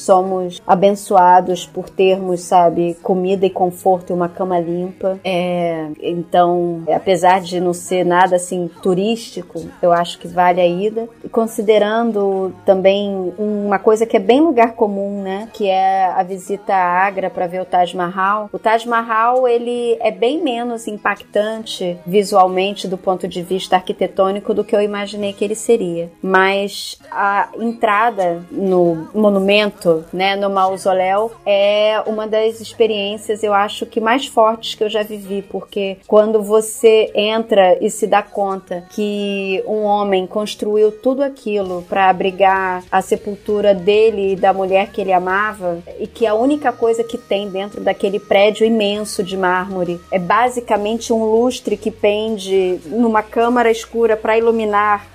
somos abençoados por termos, sabe, comida e conforto e uma cama limpa. É, então, apesar de não ser nada assim turístico, eu acho que vale a ida. Considerando também uma coisa que é bem lugar comum, né, que é a visita à Agra para ver o Taj Mahal. O Taj Mahal ele é bem menos impactante visualmente do ponto de vista arquitetônico do que eu imaginei que ele seria. Mas a entrada no monumento, né, no mausoléu, é uma das experiências, eu acho que mais fortes que eu já vivi, porque quando você entra e se dá conta que um homem construiu tudo aquilo para abrigar a sepultura dele e da mulher que ele amava, e que a única coisa que tem dentro daquele prédio imenso de mármore é basicamente um lustre que pende numa câmara escura para iluminar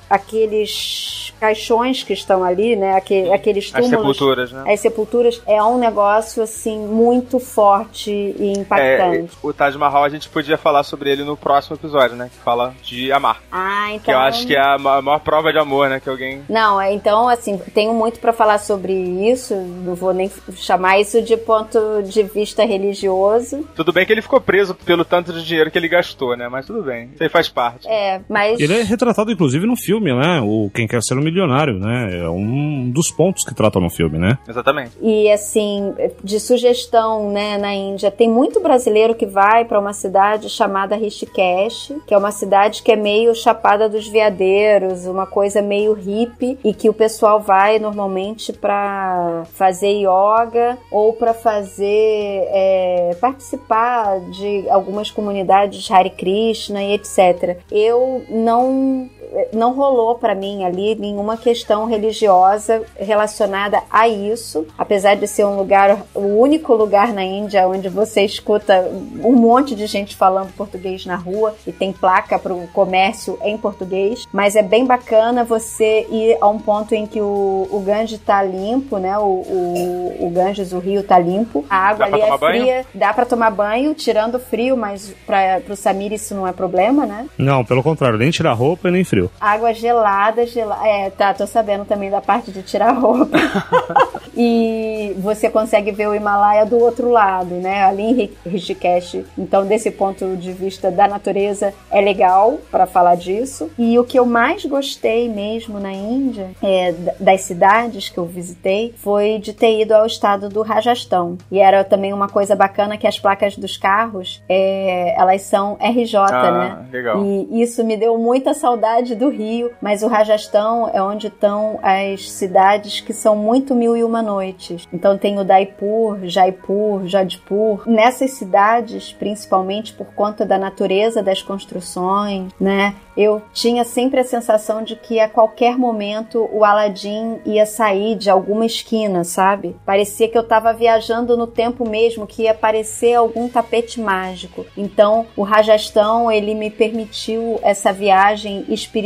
aqueles caixões que estão ali, né? Aquele, aqueles As túmulos. sepulturas, né? As sepulturas é um negócio assim muito forte e É, impactante. o Taj Mahal a gente podia falar sobre ele no próximo episódio, né? Que fala de amar. Ah, então. Que eu acho que é a ma- a maior prova de amor, né? Que alguém. Não, é, então, assim, tenho muito pra falar sobre isso, não vou nem chamar isso de ponto de vista religioso. Tudo bem que ele ficou preso pelo tanto de dinheiro que ele gastou, né? Mas tudo bem. Isso aí faz parte. É, mas. Ele é retratado, inclusive, no filme, né? O Quem Quer Ser um Milionário, né? É um dos pontos que tratam no filme, né? Exatamente. E assim, de sugestão, né, na Índia, tem muito brasileiro que vai pra uma cidade chamada Rishikesh, que é uma cidade que é meio chapada dos veadeiros, uma coisa meio hippie e que o pessoal vai normalmente pra fazer yoga ou pra fazer é, participar de algumas comunidades Hare Krishna e etc. Eu não não rolou pra mim ali nenhuma questão religiosa relacionada a isso, apesar de ser um lugar, o único lugar na Índia onde você escuta um monte de gente falando português na rua e tem placa para o comércio em português, mas é bem bacana você ir a um ponto em que o, o Ganges tá limpo, né? O, o, o Ganges, o rio tá limpo, a água Dá pra ali é tomar banho? fria, dá para tomar banho, tirando o frio, mas para o Samir isso não é problema, né? Não, pelo contrário, nem tirar roupa e nem frio. Água gelada, gelada. É, tá, tô sabendo também da parte de tirar roupa. e você consegue ver o Himalaia do outro lado, né? Ali em Ri- Rishikesh. Então, desse ponto de vista da natureza, é legal para falar disso. E o que eu mais gostei mesmo na Índia, é, das cidades que eu visitei, foi de ter ido ao estado do Rajastão. E era também uma coisa bacana que as placas dos carros, é, elas são RJ, Ah, né? legal. E isso me deu muita saudade do Rio, mas o Rajastão é onde estão as cidades que são muito mil e uma noites. Então tem o Daipur, Jaipur, Jodhpur. Nessas cidades, principalmente por conta da natureza das construções, né? Eu tinha sempre a sensação de que a qualquer momento o Aladim ia sair de alguma esquina, sabe? Parecia que eu estava viajando no tempo mesmo, que ia aparecer algum tapete mágico. Então, o Rajastão, ele me permitiu essa viagem espiritual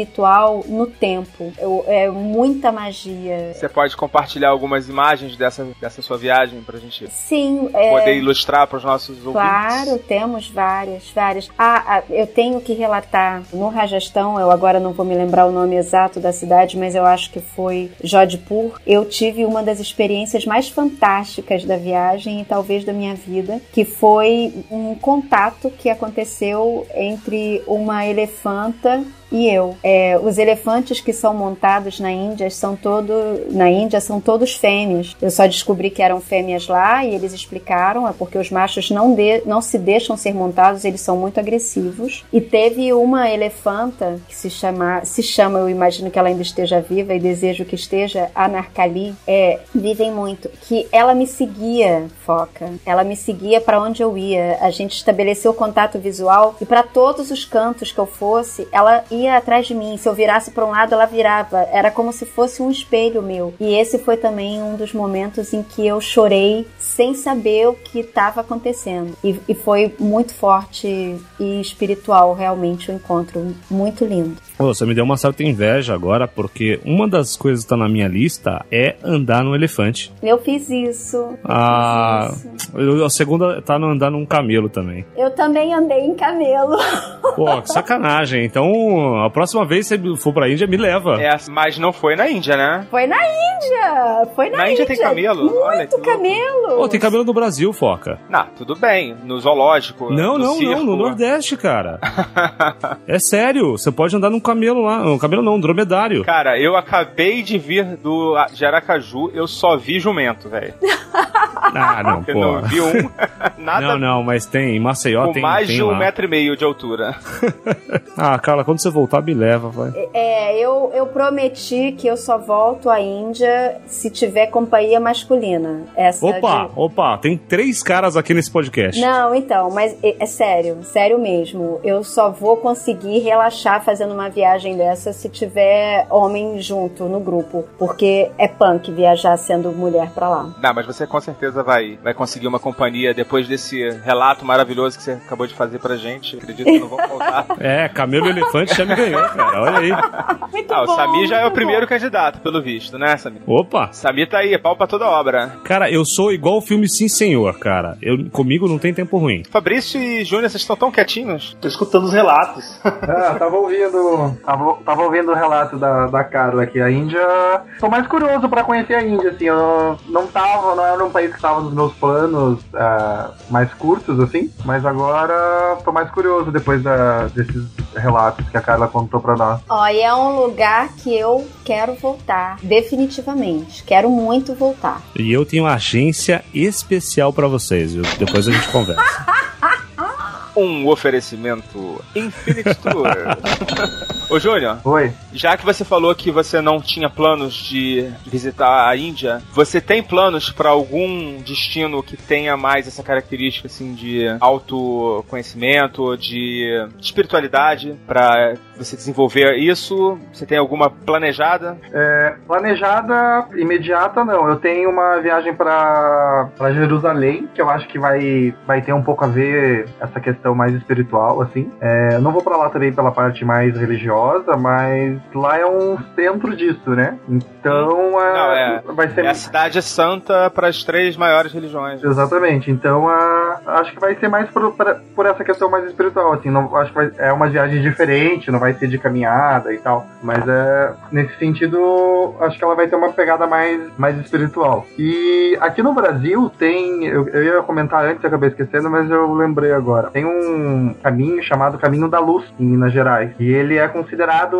no tempo. Eu- é muita magia. Você pode compartilhar algumas imagens dessa, dessa sua viagem pra gente Sim, é... poder ilustrar pros nossos ouvintes? Claro, temos várias, várias. Ah, ah, eu tenho que relatar no Rajastão, eu agora não vou me lembrar o nome exato da cidade, mas eu acho que foi Jodhpur. Eu tive uma das experiências mais fantásticas da viagem e talvez da minha vida, que foi um contato que aconteceu entre uma elefanta e eu. É, os elefantes que são montados na Índia são todo, na Índia são todos fêmeas. Eu só descobri que eram fêmeas lá e eles explicaram, é porque os machos não, de, não se deixam ser montados, eles são muito agressivos. E teve uma elefanta que se chama, se chama, eu imagino que ela ainda esteja viva e desejo que esteja, Anarkali, é, vivem muito, que ela me seguia, foca. Ela me seguia para onde eu ia. A gente estabeleceu contato visual e para todos os cantos que eu fosse, ela ia atrás de mim. Se eu virasse para um lado, ela virava. Era como se fosse um espelho meu. E esse foi também um dos momentos em que eu chorei sem saber o que estava acontecendo. E, e foi muito forte e espiritual, realmente, o encontro. Muito lindo. Ô, você me deu uma certa inveja agora, porque uma das coisas que tá na minha lista é andar no elefante. Eu fiz isso. eu Ah, fiz isso. eu- a segunda tá no andar num camelo também. Eu também andei em camelo. Pô, que sacanagem. Então, a próxima vez que você for pra Índia, me leva. É, mas não foi na Índia, né? Foi na Índia! Foi na, Na Índia tem camelo? Olha Muito louco. camelo! Pô, tem camelo no Brasil, Foca. Não, tudo bem. No zoológico. Não, no não, circo. não, no Nordeste, cara. é sério, você pode andar num camelo lá. Um camelo não, um dromedário. Cara, eu acabei de vir do de Aracaju, eu só vi jumento, velho. Ah, não, Eu pô. não vi um, nada Não, não, mas tem. Em Maceió com tem. mais tem de um lá. metro e meio de altura. Ah, Carla, quando você voltar, me leva, vai. É, eu, eu prometi que eu só volto à Índia se tiver companhia masculina. Essa Opa! Opa, tem três caras aqui nesse podcast. Não, então, mas é, é sério, sério mesmo. Eu só vou conseguir relaxar fazendo uma viagem dessa se tiver homem junto no grupo, porque é punk viajar sendo mulher pra lá. Não, mas você com certeza vai, vai conseguir uma companhia depois desse relato maravilhoso que você acabou de fazer pra gente. Acredito que não vou faltar. É, Camelo Elefante já me ganhou, cara. Olha aí. Muito Ah, o bom, Sami já é o primeiro bom. candidato, pelo visto, né, Sami? Opa! Sami tá aí, pau pra toda obra. Cara, eu sou igual o filme Sim Senhor, cara. Eu, comigo não tem tempo ruim. Fabrício e Júnior, vocês estão tão quietinhos. Tô escutando os relatos. Ah, tava ouvindo. Tava, tava ouvindo o relato da, da Carla aqui. A Índia. Tô mais curioso pra conhecer a Índia, assim. Eu não tava, não era um país que tava nos meus planos ah, mais curtos, assim. Mas agora tô mais curioso depois da- desses relatos que a Carla contou pra nós. Ó, e é um lugar que eu quero voltar, definitivamente. Quero muito voltar. E eu tenho agência especial pra vocês? Depois a gente conversa. Um oferecimento Infinity Tour. Ô, Júnior, Oi. já que você falou que você não tinha planos de visitar a Índia, você tem planos pra algum destino que tenha mais essa característica assim de autoconhecimento, de espiritualidade pra você desenvolver isso? Você tem alguma planejada? É, planejada imediata não. Eu tenho uma viagem pra Jerusalém, que eu acho que vai, vai ter um pouco a ver essa questão mais espiritual, assim. É, não vou pra lá também pela parte mais religiosa, mas lá é um centro disso, né? Então é, Não, é- vai ser É a cidade santa para as três maiores religiões. Exatamente. Então, a, acho que vai ser mais por, por, por essa questão mais espiritual, assim. Não, acho que vai- é uma viagem diferente, não vai ser de caminhada e tal. Mas é nesse sentido, acho que ela vai ter uma pegada mais, mais espiritual. E aqui no Brasil tem, eu, eu ia comentar antes, eu acabei esquecendo, mas eu lembrei agora. Tem um caminho chamado Caminho da Luz em Minas Gerais. E ele é considerado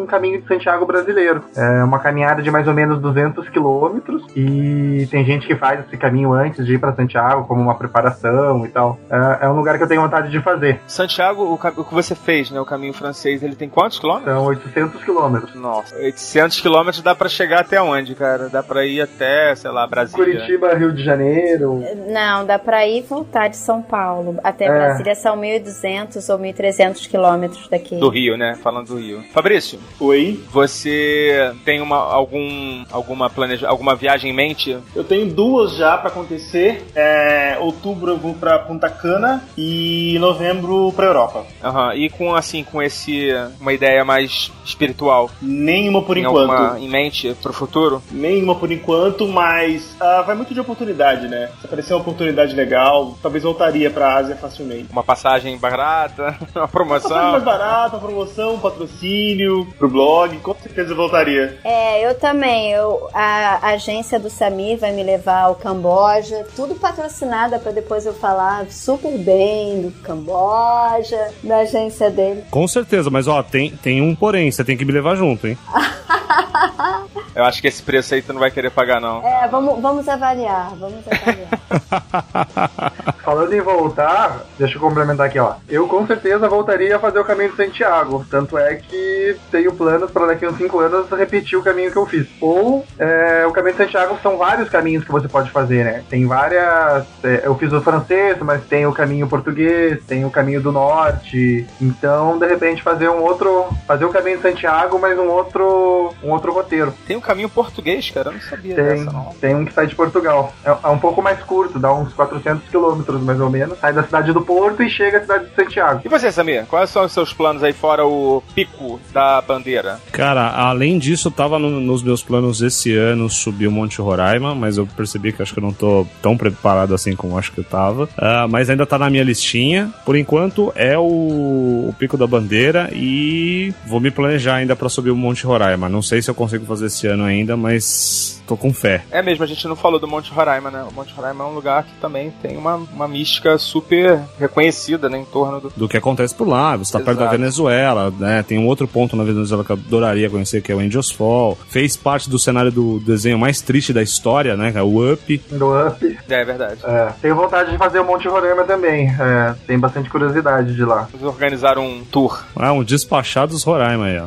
um caminho de Santiago brasileiro. É uma caminhada de mais ou menos 200 quilômetros. E tem gente que faz esse caminho antes de ir para Santiago, como uma preparação e tal. É, é um lugar que eu tenho vontade de fazer. Santiago, o, o que você fez, né? O caminho francês, ele tem quantos quilômetros? São 800 quilômetros. Nossa, 800 quilômetros dá pra chegar até onde, cara? Dá pra ir até, sei lá, Brasília. Curitiba, Rio de Janeiro. Não, dá pra ir e voltar de São Paulo. Até É. Brasília são 1.200 ou 1.300 quilômetros daqui. Do Rio, né? Falando do Rio. Fabrício, Oi. você tem uma, algum, alguma, planeja, alguma viagem em mente? Eu tenho duas já pra acontecer. É, outubro eu vou pra Punta Cana e novembro pra Europa. Aham, E com, assim, com esse, uma ideia mais espiritual? Nenhuma por Tem enquanto. alguma em mente pro futuro? Nenhuma por enquanto, mas ah, vai muito de oportunidade, né? Se aparecer uma oportunidade legal, talvez voltaria pra Ásia facilmente. Uma passagem barata? Uma Passagem promoção? mais barata, promoção, patrocínio pro blog, com certeza voltaria. É, eu também. Eu, a agência do Samir vai me levar ao Camboja, tudo patrocinada pra depois eu falar super bem do Camboja, da agência dele. Com certeza, mas ó, tem, tem um porém, você tem que me levar junto, hein? Eu acho que esse preço aí tu não vai querer pagar, não. É, vamos, vamos avaliar, vamos avaliar. Falando em voltar, deixa eu complementar aqui, ó. Eu com certeza voltaria a fazer o caminho de Santiago. Tanto é que tenho planos para daqui a uns 5 anos repetir o caminho que eu fiz. Ou é, o caminho de Santiago são vários caminhos que você pode fazer, né? Tem várias. é, eu fiz o francês, mas tem o caminho português, tem o caminho do norte. Então, de repente, fazer um outro. Fazer o caminho de Santiago, mas um outro. um outro roteiro. Tem um caminho português, cara? Eu não sabia Tem, dessa, não. tem um que sai de Portugal. É, é um pouco mais curto, dá uns 400 quilômetros mais ou menos. Sai da cidade do Porto e chega à cidade de Santiago. E você, Samir? Quais são os seus planos aí fora o pico da bandeira? Cara, além disso, tava no- nos meus planos esse ano subir o Monte Roraima, mas eu percebi que acho que eu não tô tão preparado assim como acho que eu tava. Ah, mas ainda tá na minha listinha. Por enquanto é o, o Pico da Bandeira e vou me planejar ainda pra subir o Monte Roraima. Não sei se eu consigo fazer esse ano ainda, mas tô com fé. É mesmo, a gente não falou do Monte Roraima, né? O Monte Roraima é um lugar que também tem uma, uma mística super reconhecida, né? Em torno do... do que acontece por lá. Você tá perto da Exato. Venezuela, né? Tem um outro ponto na Venezuela que eu adoraria conhecer, que é o Angels Fall. Fez parte do cenário do desenho mais triste da história, né? que é O Up. Do Up. É, é verdade. É, tenho vontade de fazer o Monte Roraima também. É, tem bastante curiosidade de lá. Vamos organizar um tour. Ah, um Despachados Roraima aí, ó.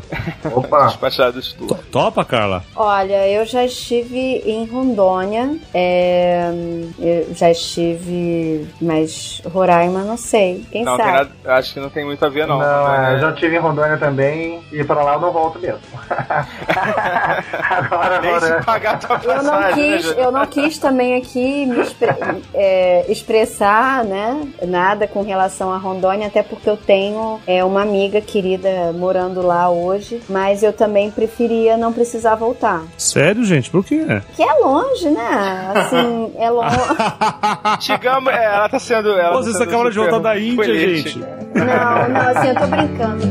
Opa, Despachados tour. Topa, Carla? Olha, eu já estive em Rondônia, é, eu já estive, mas Roraima não sei. Quem Não, sabe? nada, acho que não tem muito a ver, não. Não, é, né? eu já estive em Rondônia também e pra lá eu não volto mesmo. Agora, Nem se agora. pagar tua Eu não, passagem, né, quis, eu não quis também aqui me expre- é, expressar né, nada com relação a Rondônia, até porque eu tenho é, uma amiga querida morando lá hoje, mas eu também preferia não precisar voltar. Sério, gente? Por quê? Que é longe, né? Assim, é longe. Chegamos, é, ela tá sendo. Ela Pô, tá vocês sendo acabaram de voltar da Índia, gente. Não, não, assim, eu tô brincando.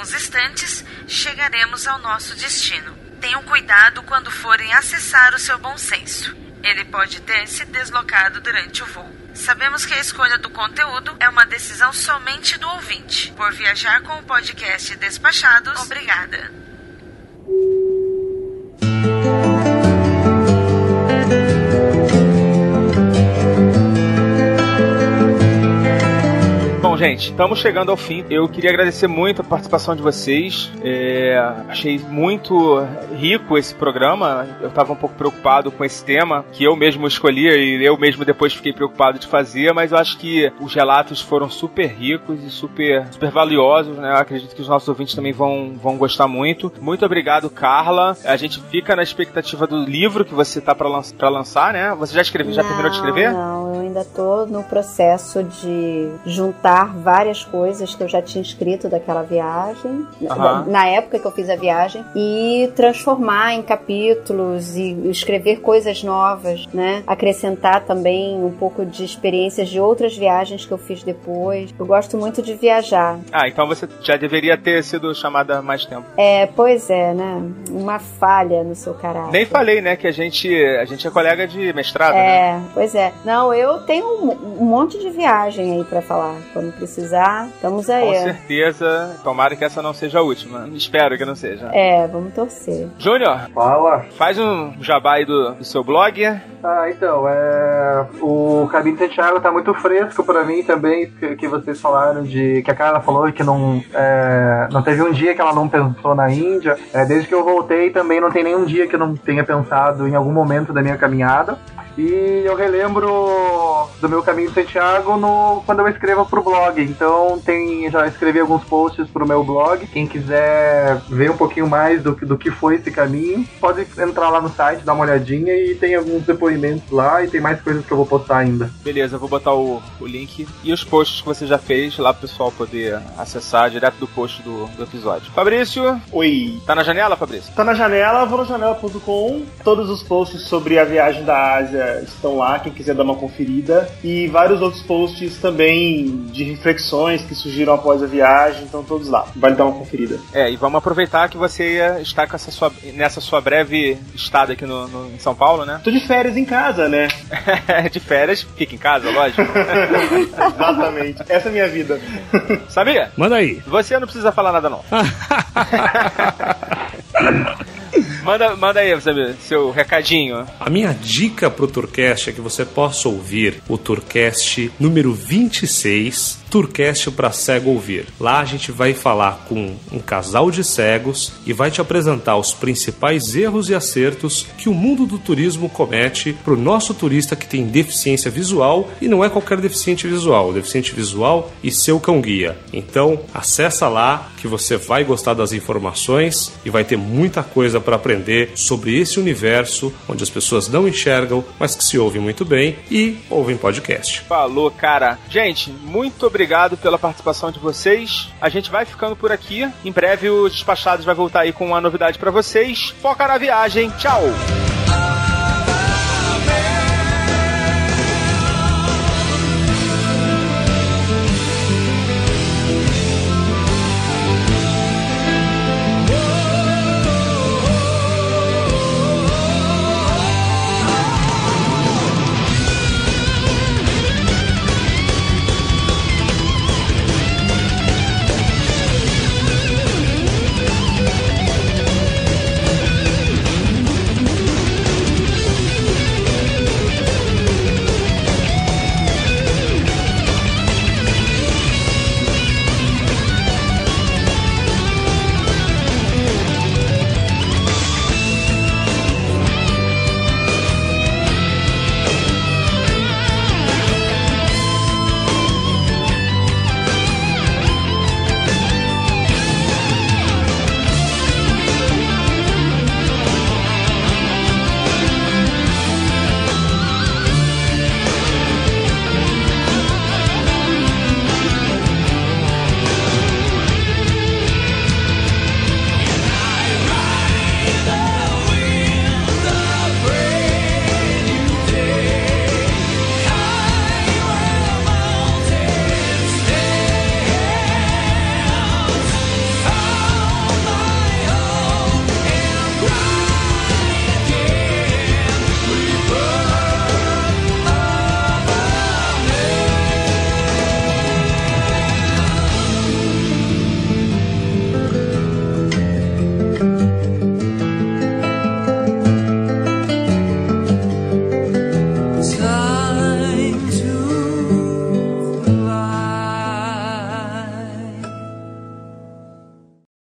Alguns instantes, chegaremos ao nosso destino. Tenham cuidado quando forem acessar o seu bom senso. Ele pode ter se deslocado durante o voo. Sabemos que a escolha do conteúdo é uma decisão somente do ouvinte. Por viajar com o podcast Despachados, obrigada. Gente, estamos chegando ao fim. Eu queria agradecer muito a participação de vocês. É, achei muito rico esse programa. Eu estava um pouco preocupado com esse tema, que eu mesmo escolhi e eu mesmo depois fiquei preocupado de fazer, mas eu acho que os relatos foram super ricos e super, super valiosos, né? Eu acredito que os nossos ouvintes também vão, vão gostar muito. Muito obrigado, Carla. A gente fica na expectativa do livro que você tá para lanç lançar, né? Você já escreveu, já terminou de escrever? Não, eu ainda tô no processo de juntar várias coisas que eu já tinha escrito daquela viagem, Aham. na época que eu fiz a viagem, e transformar em capítulos e escrever coisas novas, né? Acrescentar também um pouco de experiências de outras viagens que eu fiz depois. Eu gosto muito de viajar. Ah, então você já deveria ter sido chamada há mais tempo. É, pois é, né? Uma falha no seu caráter. Nem falei, né, que a gente, a gente é colega de mestrado, né? É, pois é. Não, eu tenho um, um monte de viagem aí pra falar. Quando precisar, estamos Com aí. certeza. Tomara que essa não seja a última. Espero que não seja. É, vamos torcer. Júnior, Fala. faz um jabá aí do, do seu blog. Ah, então, é... o Caminho de Santiago tá muito fresco pra mim também, que, que vocês falaram de... que a Carla falou que não, é, não teve um dia que ela não pensou na Índia. É, desde que eu voltei também não tem nenhum dia que eu não tenha pensado em algum momento da minha caminhada. E eu relembro do meu caminho de Santiago no, quando eu escrevo pro blog. Então tem, já escrevi alguns posts pro meu blog. Quem quiser ver um pouquinho mais do, que- do que foi esse caminho, pode entrar lá no site, dar uma olhadinha e tem alguns depoimentos lá e tem mais coisas que eu vou postar ainda. Beleza, eu vou botar o, o link e os posts que você já fez lá pro pessoal poder acessar direto do post do, do episódio. Fabrício, Oi. tá na janela, Fabrício? Tá na janela, vou no janela.com. Todos os posts sobre a viagem da Ásia estão lá, quem quiser dar uma conferida. E vários outros posts também de reflexões que surgiram após a viagem, estão todos lá. Vale dar uma conferida. É, e vamos aproveitar que você está com essa sua, nessa sua breve estada aqui no, no- em São Paulo, né? Tô de férias em casa, né? de férias, fica em casa, lógico. Exatamente. Essa é a minha vida. Sabia? Manda aí. Você não precisa falar nada, não. manda, manda aí, Samir, seu recadinho. A minha dica pro Tourcast é que você possa ouvir o Tourcast número 26, Tourcast para cego ouvir. Lá a gente vai falar com um casal de cegos e vai te apresentar os principais erros e acertos que o mundo do turismo comete pro nosso turista que tem deficiência visual e não é qualquer deficiente visual, deficiente visual e seu cão guia. Então, acessa lá que você vai gostar das informações e vai ter muita coisa para aprender sobre esse universo onde as pessoas não enxergam, mas que se ouvem muito bem e ouvem podcast. Falou, cara. Gente, muito obrigado pela participação de vocês. A gente vai ficando por aqui. Em breve o Despachados vai voltar aí com uma novidade pra vocês. Foca na viagem. Tchau!